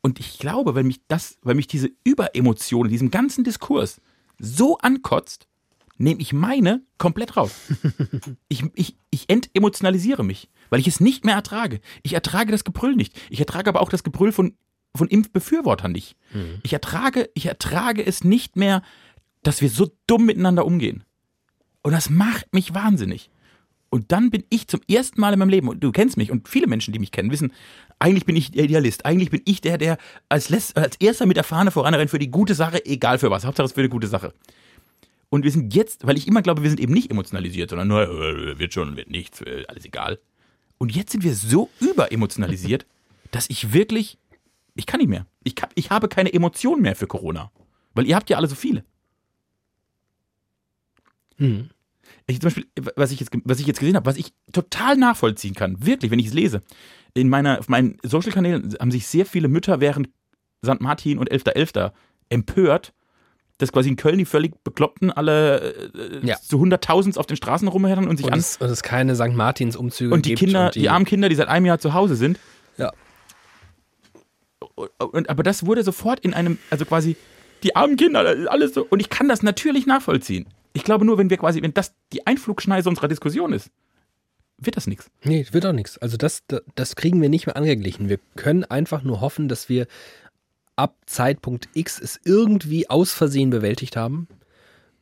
Und ich glaube, wenn mich das, weil mich diese Überemotion in diesem ganzen Diskurs so ankotzt, nehme ich meine komplett raus. Ich, ich, ich entemotionalisiere mich, weil ich es nicht mehr ertrage. Ich ertrage das Gebrüll nicht. Ich ertrage aber auch das Gebrüll von, von Impfbefürwortern nicht. Mhm. Ich, ertrage, ich ertrage es nicht mehr, dass wir so dumm miteinander umgehen. Und das macht mich wahnsinnig. Und dann bin ich zum ersten Mal in meinem Leben, und du kennst mich und viele Menschen, die mich kennen, wissen, eigentlich bin ich der Idealist. Eigentlich bin ich der, der als, letzt, als erster mit der Fahne voranrennt für die gute Sache, egal für was. Hauptsache es für eine gute Sache. Und wir sind jetzt, weil ich immer glaube, wir sind eben nicht emotionalisiert, sondern nur, äh, wird schon, wird nichts, äh, alles egal. Und jetzt sind wir so überemotionalisiert, dass ich wirklich, ich kann nicht mehr. Ich, kann, ich habe keine Emotionen mehr für Corona. Weil ihr habt ja alle so viele. Hm. Ich zum Beispiel, was ich jetzt, was ich jetzt gesehen habe, was ich total nachvollziehen kann, wirklich, wenn ich es lese. In meiner, auf meinen Social-Kanälen haben sich sehr viele Mütter während St. Martin und 11.11. empört, dass quasi in Köln die völlig Bekloppten alle äh, Ja. zu hunderttausend auf den Straßen rumherren und sich Und an. es, und es keine St. Martins-Umzüge Und die. Kinder, und die, armen Kinder, die seit einem Jahr zu Hause sind. Ja. Und, aber das wurde sofort in einem, also quasi, die armen Kinder, alles so. Und ich kann das natürlich nachvollziehen. Ich glaube nur, wenn wir quasi, wenn das die Einflugschneise unserer Diskussion ist, wird das nichts. Nee, wird auch nichts. Also das, das kriegen wir nicht mehr angeglichen. Wir können einfach nur hoffen, dass wir ab Zeitpunkt X es irgendwie aus Versehen bewältigt haben.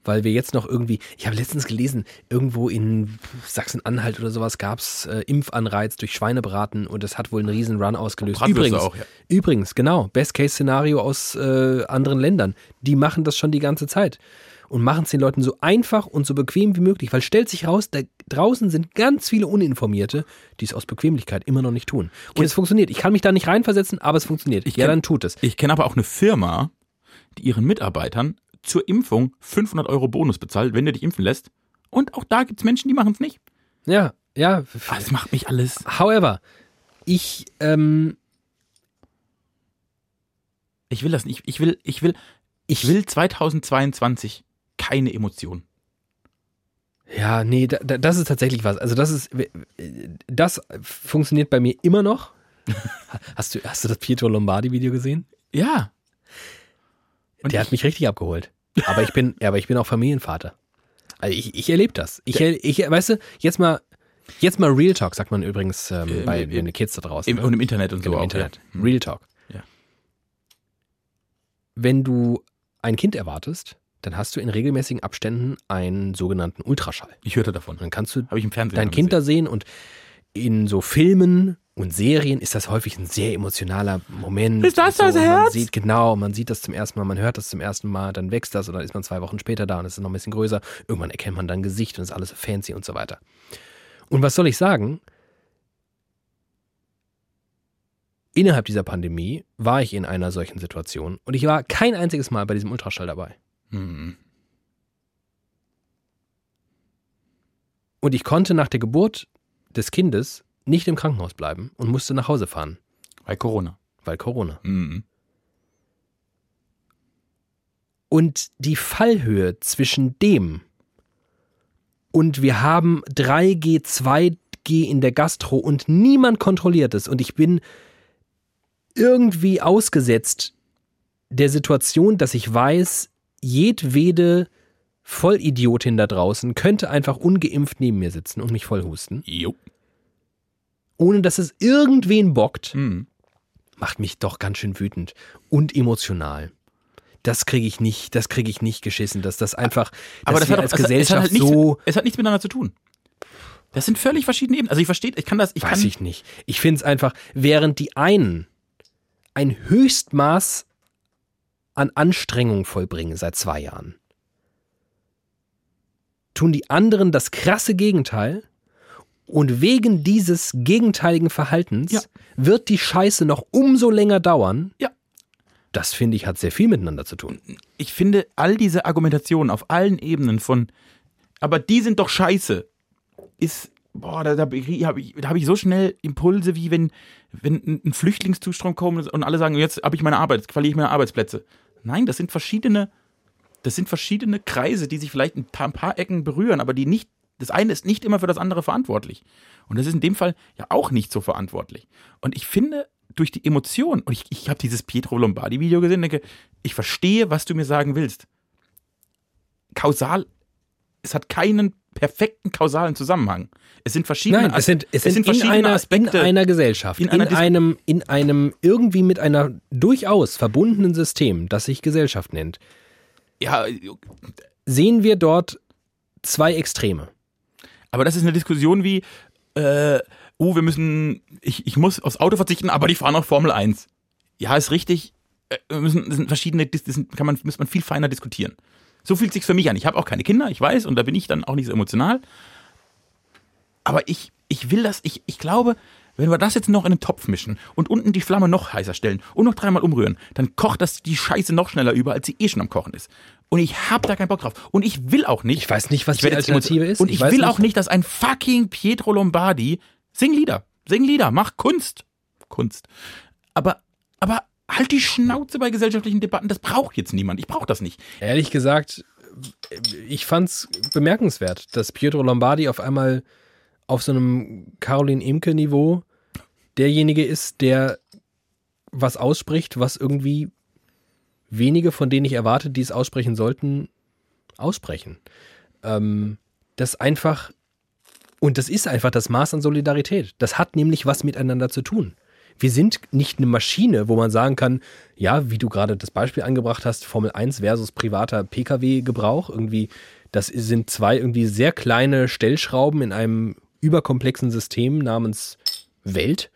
Weil wir jetzt noch irgendwie, ich habe letztens gelesen, irgendwo in Sachsen-Anhalt oder sowas gab es äh, Impfanreiz durch Schweinebraten und das hat wohl einen riesen Run ausgelöst. Übrigens, auch, ja. übrigens, genau, Best-Case-Szenario aus äh, anderen Ländern. Die machen das schon die ganze Zeit und machen es den Leuten so einfach und so bequem wie möglich, weil stellt sich raus, da draußen sind ganz viele Uninformierte, die es aus Bequemlichkeit immer noch nicht tun. Und es funktioniert. Ich kann mich da nicht reinversetzen, aber es funktioniert. Ich ja, kenn- dann tut es. Ich kenne aber auch eine Firma, die ihren Mitarbeitern zur Impfung 500 Euro Bonus bezahlt, wenn du dich impfen lässt. Und auch da gibt es Menschen, die machen es nicht. Ja, ja. Ah, Das macht mich alles. However, ich, ähm, Ich will das nicht. Ich will, ich will, ich will 2022 keine Emotionen. ja, nee, da, da, das ist tatsächlich was. Also das ist, das funktioniert bei mir immer noch. Hast du, hast du das Pietro Lombardi-Video gesehen? Ja. Und Der ich, hat mich richtig abgeholt. Aber ich bin, ja, aber ich bin auch Familienvater. Also ich, ich erlebe das. Ich, ich, weißt du, jetzt mal, jetzt mal Real Talk, sagt man übrigens ähm, Im- bei den Kids da draußen. im, und im Internet und so Genau, im Internet. Ja. Real Talk. Ja. Wenn du ein Kind erwartest, dann hast du in regelmäßigen Abständen einen sogenannten Ultraschall. Ich hörte davon. Dann kannst du dein Kind da sehen und in so Filmen und Serien ist das häufig ein sehr emotionaler Moment. Ist das und das Man Herz? sieht genau, man sieht das zum ersten Mal, man hört das zum ersten Mal, dann wächst das und dann ist man zwei Wochen später da und es ist noch ein bisschen größer. Irgendwann erkennt man dann Gesicht und ist alles so fancy und so weiter. Und was soll ich sagen? Innerhalb dieser Pandemie war ich in einer solchen Situation und ich war kein einziges Mal bei diesem Ultraschall dabei. Hm. Und ich konnte nach der Geburt des Kindes nicht im Krankenhaus bleiben und musste nach Hause fahren, Bei Corona. weil Corona. Mhm. Und die Fallhöhe zwischen dem und wir haben 3G, 2G in der Gastro und niemand kontrolliert es und ich bin irgendwie ausgesetzt der Situation, dass ich weiß, jedwede Vollidiotin da draußen könnte einfach ungeimpft neben mir sitzen und mich vollhusten, Jo. ohne dass es irgendwen bockt. Mhm. macht mich doch ganz schön wütend und emotional. Das kriege ich nicht, das kriege ich nicht geschissen, dass das einfach, Aber das hat, als auch- es, es, hat Gesellschaft halt nichts, so, es hat nichts miteinander zu tun. Das sind völlig verschiedene Ebenen. Also ich verstehe, ich kann das, ich weiß kann, ich nicht. Ich finde es einfach, während die einen ein Höchstmaß an Anstrengung vollbringen seit zwei Jahren, tun die anderen das krasse Gegenteil und wegen dieses gegenteiligen Verhaltens Ja. wird die Scheiße noch umso länger dauern. Ja. Das finde ich hat sehr viel miteinander zu tun. ich finde all diese Argumentationen auf allen Ebenen von, aber die sind doch scheiße, ist boah, da, da, habe ich, da hab ich so schnell Impulse, wie wenn, wenn ein- Flüchtlingszustrom kommt und alle sagen, jetzt habe ich meine Arbeit, jetzt verliere ich meine Arbeitsplätze. Nein, das sind verschiedene, das sind verschiedene Kreise, die sich vielleicht ein paar, ein paar Ecken berühren, aber die nicht, das eine ist nicht immer für das andere verantwortlich. Und das ist in dem Fall ja auch nicht so verantwortlich. Und ich finde, durch die Emotion, und ich, ich habe dieses Pietro Lombardi-Video gesehen denke, ich verstehe, was du mir sagen willst. Kausal, es hat keinen perfekten kausalen Zusammenhang. Es sind verschiedene, Nein, es sind, es sind, in, verschiedene einer, in Aspekte. einer Gesellschaft, In in, einer Dis- einem, in einem irgendwie mit einer durchaus verbundenen System, das sich Gesellschaft nennt, ja, sehen wir dort zwei Extreme. aber das ist eine Diskussion wie, äh, oh, wir müssen, ich, ich muss aufs Auto verzichten, aber die fahren auf Formel 1. Ja, ist richtig. Äh, müssen, das sind verschiedene, das sind, kann man, muss man viel feiner diskutieren. So fühlt sich's für mich an. Ich habe auch keine Kinder, ich weiß, und da bin ich dann auch nicht so emotional. Aber ich, ich will das, ich, ich glaube, wenn wir das jetzt noch in den Topf mischen und unten die Flamme noch heißer stellen und noch dreimal umrühren, dann kocht das die Scheiße noch schneller über, als sie eh schon am Kochen ist. Und ich hab da keinen Bock drauf. Und ich will auch nicht. Ich weiß nicht, was Ich die Alternative ist. Und ich, weiß will nicht. auch nicht, dass ein fucking Pietro Lombardi sing Lieder, sing Lieder, mach Kunst, Kunst. Aber, aber halt die Schnauze bei gesellschaftlichen Debatten. Das braucht jetzt niemand. Ich brauche das nicht. Ehrlich gesagt, ich fand's bemerkenswert, dass Pietro Lombardi auf einmal auf so einem Caroline Imke-Niveau derjenige ist, der was ausspricht, was irgendwie wenige von denen ich erwarte, die es aussprechen sollten, aussprechen. Ähm, das einfach, und das ist einfach das Maß an Solidarität. Das hat nämlich was miteinander zu tun. Wir sind nicht eine Maschine, wo man sagen kann, ja, wie du gerade das Beispiel angebracht hast, Formel 1 versus privater Pkw-Gebrauch, irgendwie, das sind zwei irgendwie sehr kleine Stellschrauben in einem überkomplexen System namens Welt.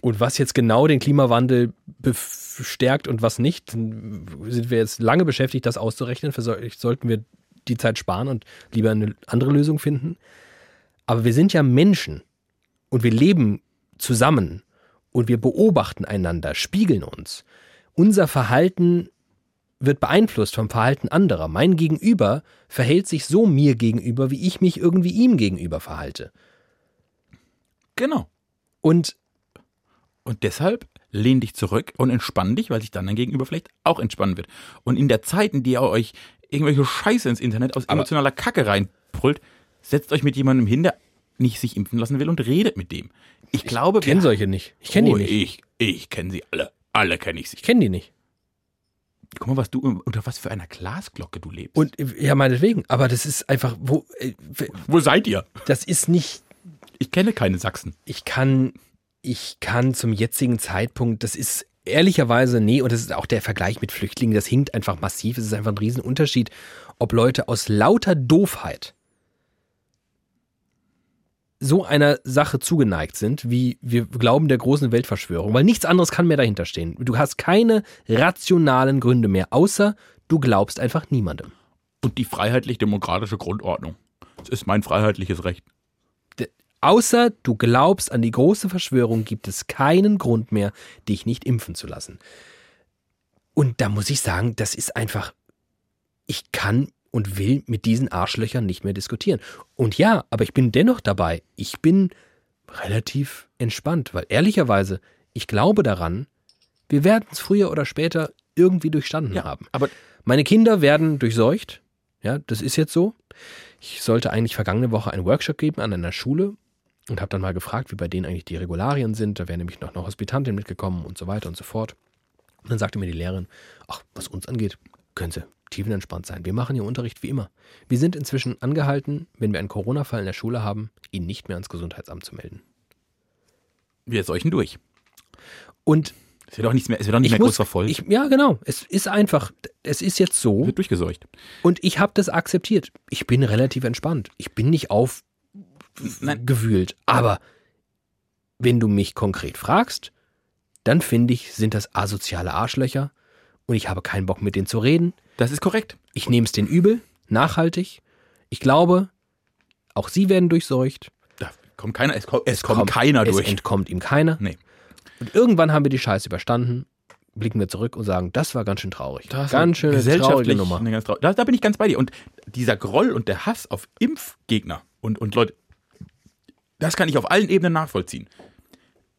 Und was jetzt genau den Klimawandel bestärkt und was nicht, sind wir jetzt lange beschäftigt, das auszurechnen. Vielleicht sollten wir die Zeit sparen und lieber eine andere Lösung finden. Aber wir sind ja Menschen und wir leben zusammen und wir beobachten einander, spiegeln uns. Unser Verhalten wird beeinflusst vom Verhalten anderer. Mein Gegenüber verhält sich so mir gegenüber, wie ich mich irgendwie ihm gegenüber verhalte. Genau. Und Und deshalb lehn dich zurück und entspann dich, weil sich dann dein Gegenüber vielleicht auch entspannen wird. Und in der Zeit, in der ihr euch irgendwelche Scheiße ins Internet aus emotionaler Kacke reinbrüllt, setzt euch mit jemandem hin, der nicht sich impfen lassen will und redet mit dem. Ich glaube, ich kenne solche nicht. Ich kenne oh, die nicht. Ich, ich kenne sie alle. Alle kenne ich sie. Ich kenne die nicht. Guck mal, was du unter was für einer Glasglocke du lebst. Und ja, meinetwegen. Aber das ist einfach, wo, äh, wo seid ihr? das ist nicht, Ich kenne keine Sachsen. ich kann, ich kann zum jetzigen Zeitpunkt, das ist ehrlicherweise, nee, und das ist auch der Vergleich mit Flüchtlingen, das hinkt einfach massiv. Es ist einfach ein Riesenunterschied, ob Leute aus lauter Doofheit so einer Sache zugeneigt sind, wie wir glauben der großen Weltverschwörung, weil nichts anderes kann mehr dahinter stehen. Du hast keine rationalen Gründe mehr, außer du glaubst einfach niemandem. Und die freiheitlich-demokratische Grundordnung. Das ist mein freiheitliches Recht. Außer du glaubst an die große Verschwörung, gibt es keinen Grund mehr, dich nicht impfen zu lassen. Und da muss ich sagen, das ist einfach, ich kann und will mit diesen Arschlöchern nicht mehr diskutieren. Und ja, aber ich bin dennoch dabei. Ich bin relativ entspannt, weil ehrlicherweise, ich glaube daran, wir werden es früher oder später irgendwie durchstanden Ja, haben. aber Meine Kinder werden durchseucht. Ja, das ist jetzt so. Ich sollte eigentlich vergangene Woche einen Workshop geben an einer Schule und habe dann mal gefragt, wie bei denen eigentlich die Regularien sind. Da wäre nämlich noch eine Hospitantin mitgekommen und so weiter und so fort. Und dann sagte mir die Lehrerin, ach, was uns angeht, können Sie tiefenentspannt sein. Wir machen hier Unterricht wie immer. Wir sind inzwischen angehalten, wenn wir einen Corona-Fall in der Schule haben, ihn nicht mehr ans Gesundheitsamt zu melden. wir seuchen durch. Und Es wird auch nichts mehr, es wird auch nicht ich mehr muss, groß verfolgt. ich, ja genau, es ist einfach, es ist jetzt so, wird durchgeseucht. Und ich habe das akzeptiert. Ich bin relativ entspannt. Ich bin nicht aufgewühlt. Aber wenn du mich konkret fragst, dann finde ich, sind das asoziale Arschlöcher und ich habe keinen Bock mit denen zu reden. Das ist korrekt. Ich nehme es den übel, nachhaltig. Ich glaube, auch sie werden durchseucht. Da kommt keiner, es kommt, es kommt keiner es durch. entkommt ihm keiner. Nee. Und irgendwann haben wir die Scheiße überstanden, blicken wir zurück und sagen, das war ganz schön traurig. Das ganz schön traurige gesellschaftlich Nummer. trau- da, da bin ich ganz bei dir. Und dieser Groll und der Hass auf Impfgegner und, und Leute, Das kann ich auf allen Ebenen nachvollziehen.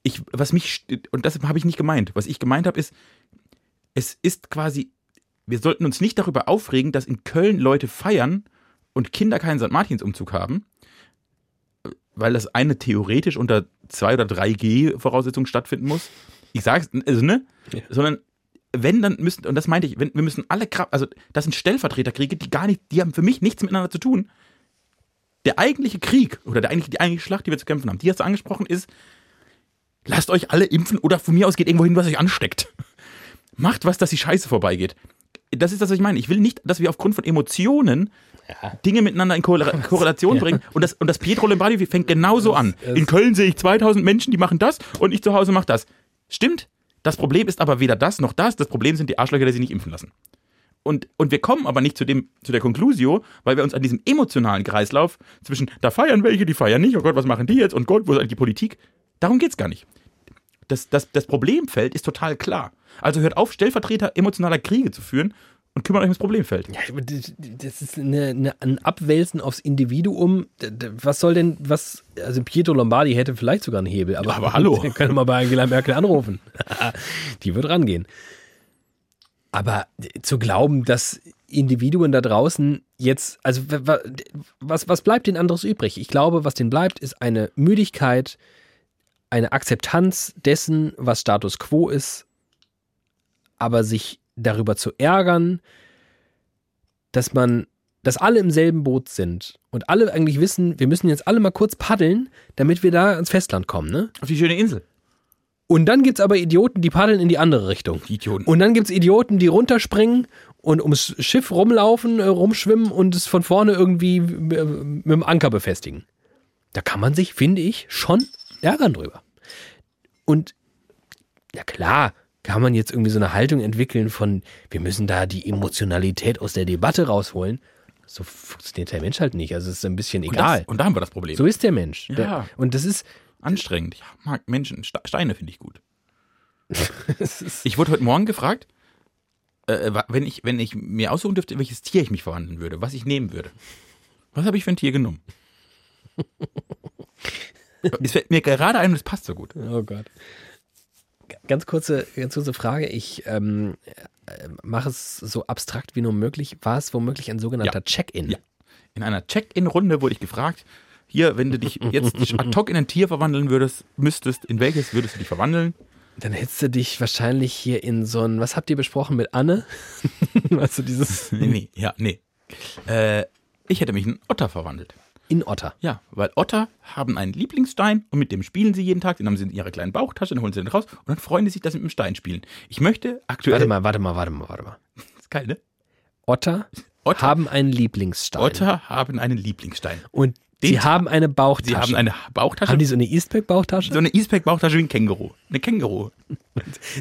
Ich, was mich, und das habe ich nicht gemeint. Was ich gemeint habe, ist, es ist quasi, wir sollten uns nicht darüber aufregen, dass in Köln Leute feiern und Kinder keinen St. Martinsumzug haben, weil das eine theoretisch unter 2 oder 3G Voraussetzungen stattfinden muss. Ich sage es, also, ne? Ja. Sondern wenn, dann müssen, und das meinte ich, wenn, wir müssen alle Kraft, also das sind Stellvertreterkriege, die gar nicht, die haben für mich nichts miteinander zu tun. Der eigentliche Krieg oder der eigentliche, die eigentliche Schlacht, die wir zu kämpfen haben, die hast du angesprochen, ist, lasst euch alle impfen oder von mir aus geht irgendwo hin, was euch ansteckt. Macht was, dass die Scheiße vorbeigeht. Das ist das, was ich meine. Ich will nicht, dass wir aufgrund von Emotionen Dinge miteinander in Korrela- Korrelation Ja. bringen. Und das, und das Pietro Lombardi fängt genauso an. es- In Köln sehe ich 2000 Menschen, die machen das und ich zu Hause mache das. Stimmt. Das Problem ist aber weder das noch das. Das Problem sind die Arschlöcher, die sich nicht impfen lassen. Und, und wir kommen aber nicht zu, dem, zu der Conclusio, weil wir uns an diesem emotionalen Kreislauf zwischen, da feiern welche, die feiern nicht, oh Gott, was machen die jetzt? Und Gott, wo ist eigentlich die Politik? Darum geht's gar nicht. Das, das, das Problemfeld ist total klar. Also hört auf, Stellvertreter emotionaler Kriege zu führen und kümmert euch ums Problemfeld. Ja, das ist eine, eine, ein Abwälzen aufs Individuum. Was soll denn, was, also Pietro Lombardi hätte vielleicht sogar einen Hebel, aber, Ja, aber hallo. Wir können mal bei Angela Merkel anrufen. Die wird rangehen. Aber zu glauben, dass Individuen da draußen jetzt, also wa- wa- was, was bleibt denen anderes übrig? Ich glaube, was denen bleibt, ist eine Müdigkeit, eine Akzeptanz dessen, was Status quo ist, aber sich darüber zu ärgern, dass man, dass alle im selben Boot sind und alle eigentlich wissen, wir müssen jetzt alle mal kurz paddeln, damit wir da ans Festland kommen, ne? Auf die schöne Insel. Und dann gibt's aber Idioten, die paddeln in die andere Richtung. Die Idioten. Und dann gibt's Idioten, die runterspringen und ums Schiff rumlaufen, äh, rumschwimmen und es von vorne irgendwie äh, mit dem Anker befestigen. Da kann man sich, finde ich, schon ärgern drüber. Und ja klar, kann man jetzt irgendwie so eine Haltung entwickeln von, wir müssen da die Emotionalität aus der Debatte rausholen. So funktioniert der Mensch halt nicht. Also es ist ein bisschen und, egal. das, und da haben wir das Problem. so ist der Mensch. Ja. Der, und das ist, Anstrengend. Ich mag Menschen. Ste- Steine finde ich gut. Ich wurde heute Morgen gefragt, äh, wa- wenn, ich, wenn ich mir aussuchen dürfte, welches Tier ich mich verwandeln würde, was ich nehmen würde. Was habe ich für ein Tier genommen? es fällt mir gerade ein und es passt so gut. Oh Gott. Ganz kurze, ganz kurze Frage. Ich ähm, äh, mache es so abstrakt wie nur möglich. War es womöglich ein sogenannter Ja. Check-in? Ja. In einer Check-in-Runde wurde ich gefragt, hier, wenn du dich jetzt ad hoc in ein Tier verwandeln würdest, müsstest, in welches würdest du dich verwandeln? Dann hättest du dich wahrscheinlich hier in so ein, was habt ihr besprochen mit Anne? weißt du, dieses Nee, nee, ja, nee. Äh, ich hätte mich in einen Otter verwandelt. In Otter. Ja, weil Otter haben einen Lieblingsstein und mit dem spielen sie jeden Tag. Den haben sie in ihrer kleinen Bauchtasche, dann holen sie den raus und dann freuen sie sich, dass sie mit dem Stein spielen. Ich möchte aktuell. Warte mal, warte mal, warte mal, warte mal. ist geil, ne? Otter, Otter, haben einen Lieblingsstein. Otter haben einen Lieblingsstein. Und Den sie haben eine Bauchtasche. Sie haben eine Bauchtasche. Haben die so eine Eastpack-Bauchtasche? so eine Eastpack-Bauchtasche wie ein Känguru. Eine Känguru.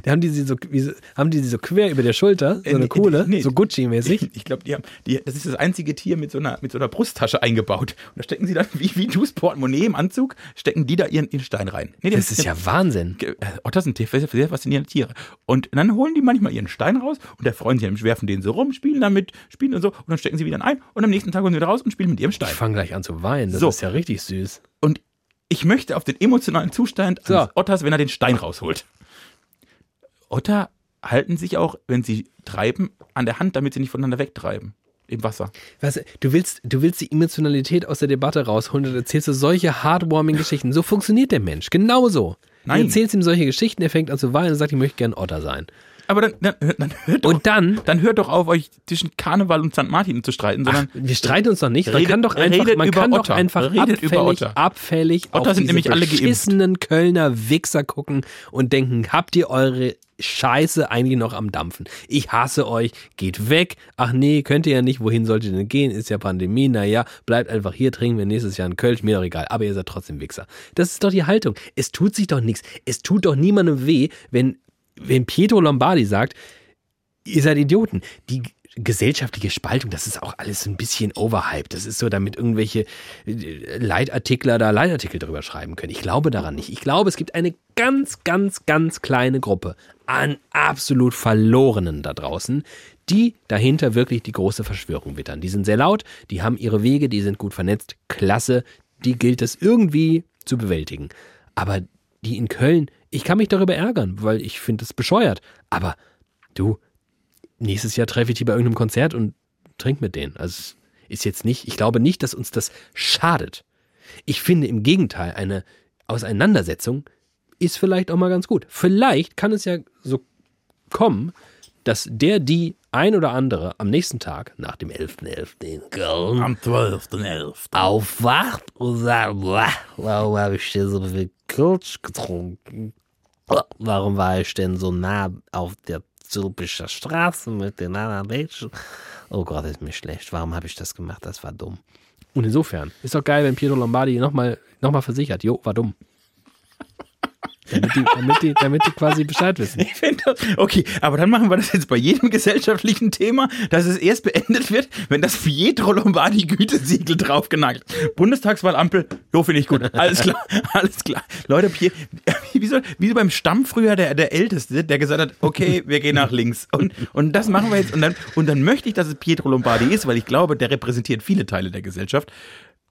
Da haben die sie so, wie, haben die sie so quer über der Schulter, so Äh, eine nee, coole, nee. so Gucci-mäßig. Ich glaube, die haben, die, das ist das einzige Tier mit so einer, mit so einer Brusttasche eingebaut. Und da stecken sie dann, wie, wie du's Portemonnaie im Anzug, stecken die da ihren, ihren Stein rein. Nee, Das ist ja Wahnsinn. Äh, Otter sind sehr, sehr faszinierende Tiere. Und dann holen die manchmal ihren Stein raus und da freuen sich, dann werfen den so rum, spielen damit, spielen und so und dann stecken sie wieder ein und am nächsten Tag holen sie wieder raus und spielen mit ihrem Ich Stein. fange gleich an zu weinen. Das So. ist ja richtig süß. Und ich möchte auf den emotionalen Zustand So. eines Otters, wenn er den Stein rausholt. Otter halten sich auch, wenn sie treiben, an der Hand, damit sie nicht voneinander wegtreiben. Im Wasser. Weißt du, du willst, du willst die Emotionalität aus der Debatte rausholen und erzählst du solche heartwarming Geschichten. So funktioniert der Mensch. Genauso. Nein. Du erzählst ihm solche Geschichten, er fängt an zu weinen und sagt, ich möchte gern Otter sein. Aber dann, dann, dann, hört doch, Und dann, dann hört doch auf, euch zwischen Karneval und St. Martin zu streiten, sondern wir streiten uns doch nicht. Man Redet- kann doch einfach, man über kann doch Otter. einfach Redet über abfällig, Otter. abfällig Otter auf sind diese nämlich alle beschissenen Kölner Wichser gucken und denken, habt ihr eure Scheiße eigentlich noch am Dampfen? Ich hasse euch, geht weg. Ach nee, könnt ihr ja nicht. Wohin sollt ihr denn gehen? Ist ja Pandemie. Naja, bleibt einfach hier, trinken wir nächstes Jahr einen Kölsch, mir doch egal. Aber ihr seid trotzdem Wichser. Das ist doch die Haltung. Es tut sich doch nichts. Es tut doch niemandem weh, wenn, wenn Pietro Lombardi sagt, ihr seid Idioten. Die gesellschaftliche Spaltung, das ist auch alles ein bisschen overhyped. Das ist so, damit irgendwelche äh, Leitartikler da Leitartikel drüber schreiben können. Ich glaube daran nicht. Ich glaube, es gibt eine ganz, ganz, ganz kleine Gruppe an absolut Verlorenen da draußen, die dahinter wirklich die große Verschwörung wittern. Die sind sehr laut, die haben ihre Wege, die sind gut vernetzt. Klasse. Die gilt es irgendwie zu bewältigen. Aber die in Köln, ich kann mich darüber ärgern, weil ich finde es bescheuert. Aber du, nächstes Jahr treffe ich die bei irgendeinem Konzert und trink mit denen. Also ist jetzt nicht, ich glaube nicht, dass uns das schadet. Ich finde im Gegenteil, eine Auseinandersetzung ist vielleicht auch mal ganz gut. Vielleicht kann es ja so kommen, dass der, die ein oder andere am nächsten Tag, nach dem 11.11. in Köln, Am 12.11. aufwacht und sagt, "Boah, warum habe ich denn so viel Kölsch getrunken? Warum war ich denn so nah auf der Zülpischer Straße mit den anderen Mädchen? Oh Gott, ist mir schlecht. Warum habe ich das gemacht? Das war dumm. Und insofern, ist doch geil, wenn Pietro Lombardi nochmal noch mal versichert, jo, war dumm. Damit die, damit, die, damit die quasi Bescheid wissen. Ich finde okay, aber dann machen wir das jetzt bei jedem gesellschaftlichen Thema, dass es erst beendet wird, wenn das Pietro Lombardi Gütesiegel draufgenagelt. Bundestagswahlampel, jo, finde ich gut. Alles klar, alles klar. Leute, wie, so, wie so beim Stamm früher der, der Älteste, der gesagt hat, okay, wir gehen nach links. Und, und das machen wir jetzt. Und dann, und dann möchte ich, dass es Pietro Lombardi ist, weil ich glaube, der repräsentiert viele Teile der Gesellschaft.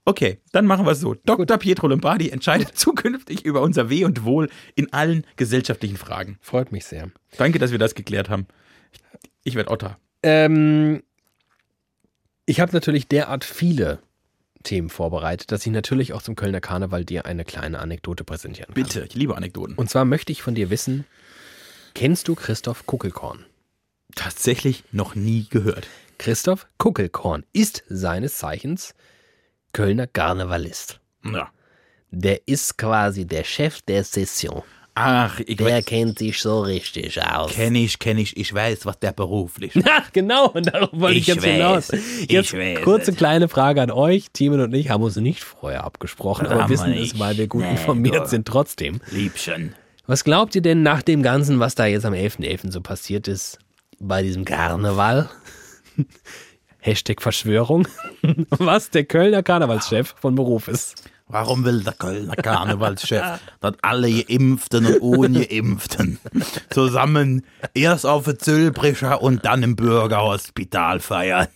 Okay, dann machen wir es so. Dr. Pietro Lombardi entscheidet zukünftig über unser Weh und Wohl in allen gesellschaftlichen Fragen. Freut mich sehr. Danke, dass wir das geklärt haben. Ich werde Otter. Ähm, ich habe natürlich derart viele Themen vorbereitet, dass ich natürlich auch zum Kölner Karneval dir eine kleine Anekdote präsentieren kann. Bitte, ich liebe Anekdoten. Und zwar möchte ich von dir wissen, kennst du Christoph Kuckelkorn? Tatsächlich noch nie gehört. Christoph Kuckelkorn ist seines Zeichens Kölner Karnevalist. Ja. Der ist quasi der Chef der Session. Ach, ich Der weiß, kennt sich so richtig aus. kenn ich, kenn ich, ich weiß, was der beruflich Ach, genau, und darauf wollte ich, Ich jetzt weiß, hinaus. ich Jetzt weiß kurze kleine Frage an euch. Timon und ich haben uns nicht vorher abgesprochen, aber wissen es, weil wir gut Nee, informiert du. sind trotzdem. Liebchen. Was glaubt ihr denn nach dem Ganzen, was da jetzt am 11.11. so passiert ist, bei diesem Karneval? Hashtag Verschwörung. Was der Kölner Karnevalschef von Beruf ist. Warum will der Kölner Karnevalschef, dass alle Geimpften und Ungeimpften zusammen erst auf der Zülbrischer und dann im Bürgerhospital feiern?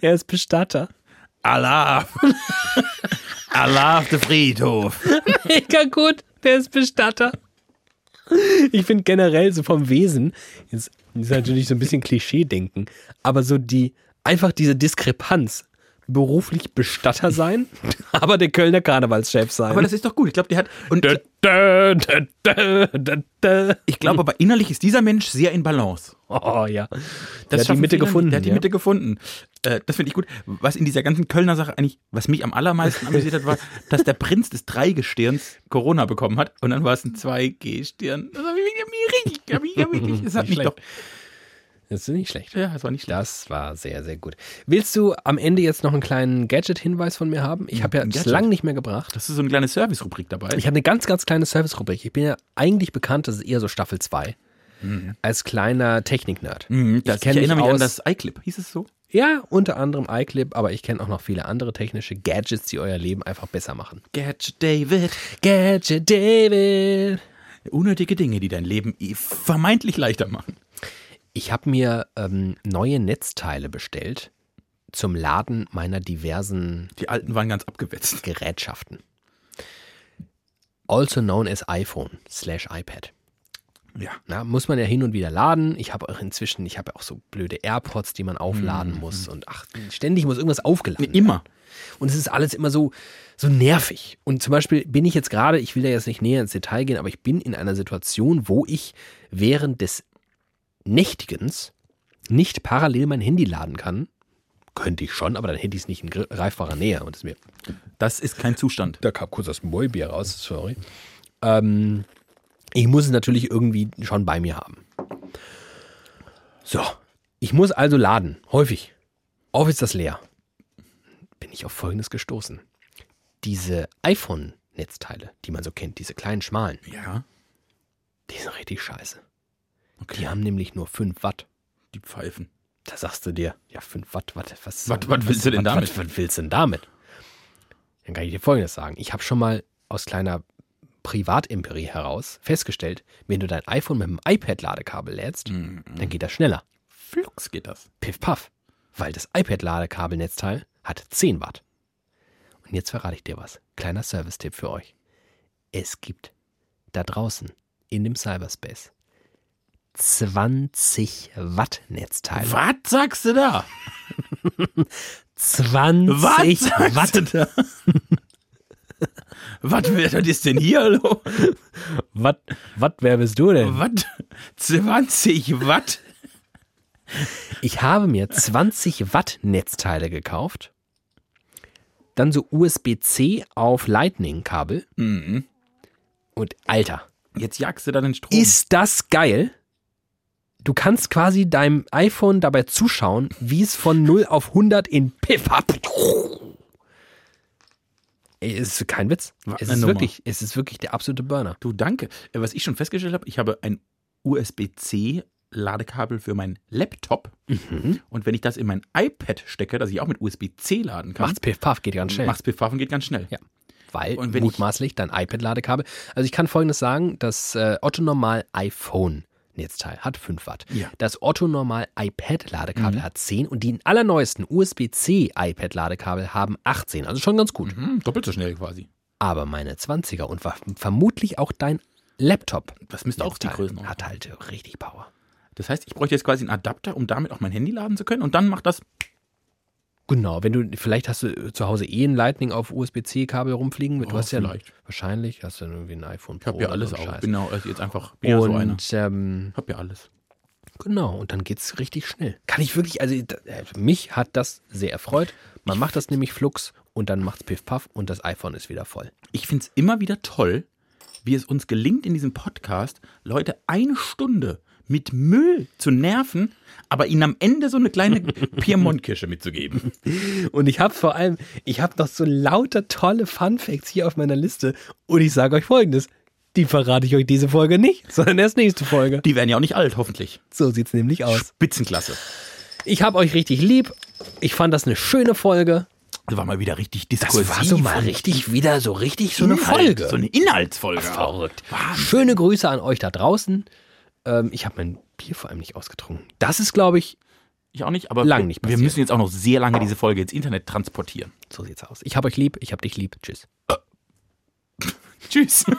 Er ist Bestatter. Allah. Allah auf der Friedhof. Mega gut, der ist Bestatter. Ich finde generell so vom Wesen, jetzt ist natürlich so ein bisschen Klischee-Denken, aber so die, einfach diese Diskrepanz, beruflich Bestatter sein, aber der Kölner Karnevalschef sein. Aber das ist doch gut. Ich glaube, der hat. Und dä, dä, dä. ich glaube aber innerlich ist dieser Mensch sehr in Balance. Oh ja. Der hat die Mitte viele gefunden. Der hat die ja. Mitte gefunden. Äh, das finde ich gut. Was in dieser ganzen Kölner Sache eigentlich, was mich am allermeisten amüsiert hat, war, dass der Prinz des Dreigestirns Corona bekommen hat und dann war es ein 2G-Stirn. Das hat mich richtig, hab mich- hab richtig- das hat mich doch. Das ist nicht schlecht. Ja, das war nicht schlecht. Das war sehr, sehr gut. Willst du am Ende jetzt noch einen kleinen Gadget-Hinweis von mir haben? Ich habe ja lange nicht mehr gebracht. Das ist so eine kleine Service-Rubrik dabei. Ich habe eine ganz, ganz kleine Service-Rubrik. Ich bin ja eigentlich bekannt, das ist eher so Staffel 2. Als kleiner Technik-Nerd. Mhm, ich, kenn erinnere mich aus- an das iClip. Hieß es so? Ja, unter anderem iClip, aber ich kenne auch noch viele andere technische Gadgets, die euer Leben einfach besser machen. Gadget David. Gadget David. Unnötige Dinge, die dein Leben vermeintlich leichter machen. Ich habe mir ähm, neue Netzteile bestellt zum Laden meiner diversen Die alten waren ganz abgewetzt. Gerätschaften. Also known as iPhone slash iPad. Ja. Na, muss man ja hin und wieder laden. Ich habe auch inzwischen, ich habe auch so blöde AirPods, die man aufladen muss. Und ach, ständig muss irgendwas aufgeladen werden. Immer. Und es ist alles immer so, so nervig. Und zum Beispiel bin ich jetzt gerade, ich will da jetzt nicht näher ins Detail gehen, aber ich bin in einer Situation, wo ich während des Nächtigens nicht parallel mein Handy laden kann. Könnte ich schon, aber dann hätte ich es nicht in gre- greifbarer Nähe. Und das ist mir Das ist kein Zustand. da kam kurz das Mäubier raus, sorry. Ähm, ich muss es natürlich irgendwie schon bei mir haben. So, ich muss also laden, häufig. Oft ist das leer. Bin ich auf Folgendes gestoßen. Diese iPhone-Netzteile, die man so kennt, diese kleinen schmalen, Ja. die sind richtig scheiße. Okay. Die haben nämlich nur 5 Watt. Die Pfeifen. Da sagst du dir, ja, 5 Watt, was, was, Was- was willst du denn was, damit? Was, was willst du denn damit? Dann kann ich dir Folgendes sagen. Ich habe schon mal aus kleiner Privatempirie heraus festgestellt, wenn du dein iPhone mit dem iPad-Ladekabel lädst, Mhm. dann geht das schneller. Flux geht das. Piff paff. Weil das iPad-Ladekabelnetzteil hat 10 Watt. Und jetzt verrate ich dir was. Kleiner Service-Tipp für euch. Es gibt da draußen in dem Cyberspace 20 Watt Netzteile. Was sagst du da? 20 Was Watt. da? Was was ist denn hier, hallo? Watt, Watt, wer bist du denn? Was? 20 Watt? Ich habe mir 20 Watt Netzteile gekauft. Dann so USB-C auf Lightning-Kabel. Mhm. Und Alter, Jetzt jagst du da den Strom. ist das geil? Du kannst quasi deinem iPhone dabei zuschauen, wie es von 0 auf 100 in Piff ab. Ey, es ist kein Witz. Es ist, wirklich, es ist wirklich der absolute Burner. Du, danke. Äh, Was ich schon festgestellt habe, ich habe ein USB-C Ladekabel für meinen Laptop. Mhm. Und wenn ich das in mein iPad stecke, das ich auch mit USB-C laden kann, Macht's Piff Puff, geht ganz schnell. macht's Piff und geht ganz schnell. Ja. Weil Und wenn ich- mutmaßlich dein iPad-Ladekabel. Also ich kann folgendes sagen: Das äh, Otto Normal iPhone Netzteil hat 5 Watt. Ja. Das Otto Normal iPad Ladekabel Mhm. hat 10 und die allerneuesten USB-C iPad Ladekabel haben 18. Also schon ganz gut. Hm, doppelt so schnell quasi. Aber meine 20er und vermutlich auch dein Laptop Das müsste auch die Größenordnung hat halt richtig Power. Das heißt, ich bräuchte jetzt quasi einen Adapter, um damit auch mein Handy laden zu können. Und dann macht das. Genau, wenn du, vielleicht hast du äh, zu Hause eh ein Lightning auf USB-C-Kabel rumfliegen. Du Oh, hast ja vielleicht. wahrscheinlich, hast du irgendwie ein iPhone Ich Pro. habe ja oder alles auch. Scheiß. Auch also jetzt einfach bin ja so einer. Und ähm, Hab ja alles. genau, und dann geht's richtig schnell. Kann ich wirklich, also äh, mich hat das sehr erfreut. Man macht das nämlich flugs und dann macht's Piff Puff und das iPhone ist wieder voll. Ich finde es immer wieder toll, wie es uns gelingt in diesem Podcast, Leute eine Stunde mit Müll zu nerven, aber ihnen am Ende so eine kleine Piemont-Kirsche mitzugeben. Und ich habe vor allem, ich habe noch so lauter tolle Fun Facts hier auf meiner Liste und ich sage euch folgendes. Die verrate ich euch diese Folge nicht, sondern erst nächste Folge. Die werden ja auch nicht alt, hoffentlich. So sieht's nämlich aus. Spitzenklasse. Ich habe euch richtig lieb. Ich fand das eine schöne Folge. Das war mal wieder richtig Das diskursiv. war so mal richtig wieder so richtig so eine Inhalt, Folge. So eine Inhaltsfolge. Verrückt. Wahnsinn. Schöne Grüße an euch da draußen. Ähm, ich habe mein Bier vor allem nicht ausgetrunken. Das ist, glaube ich, Ich auch nicht, aber Lang wir, nicht wir passiert. müssen jetzt auch noch sehr lange diese Folge ins Internet transportieren. so sieht's aus. Ich habe euch lieb, ich habe dich lieb. Tschüss. Tschüss.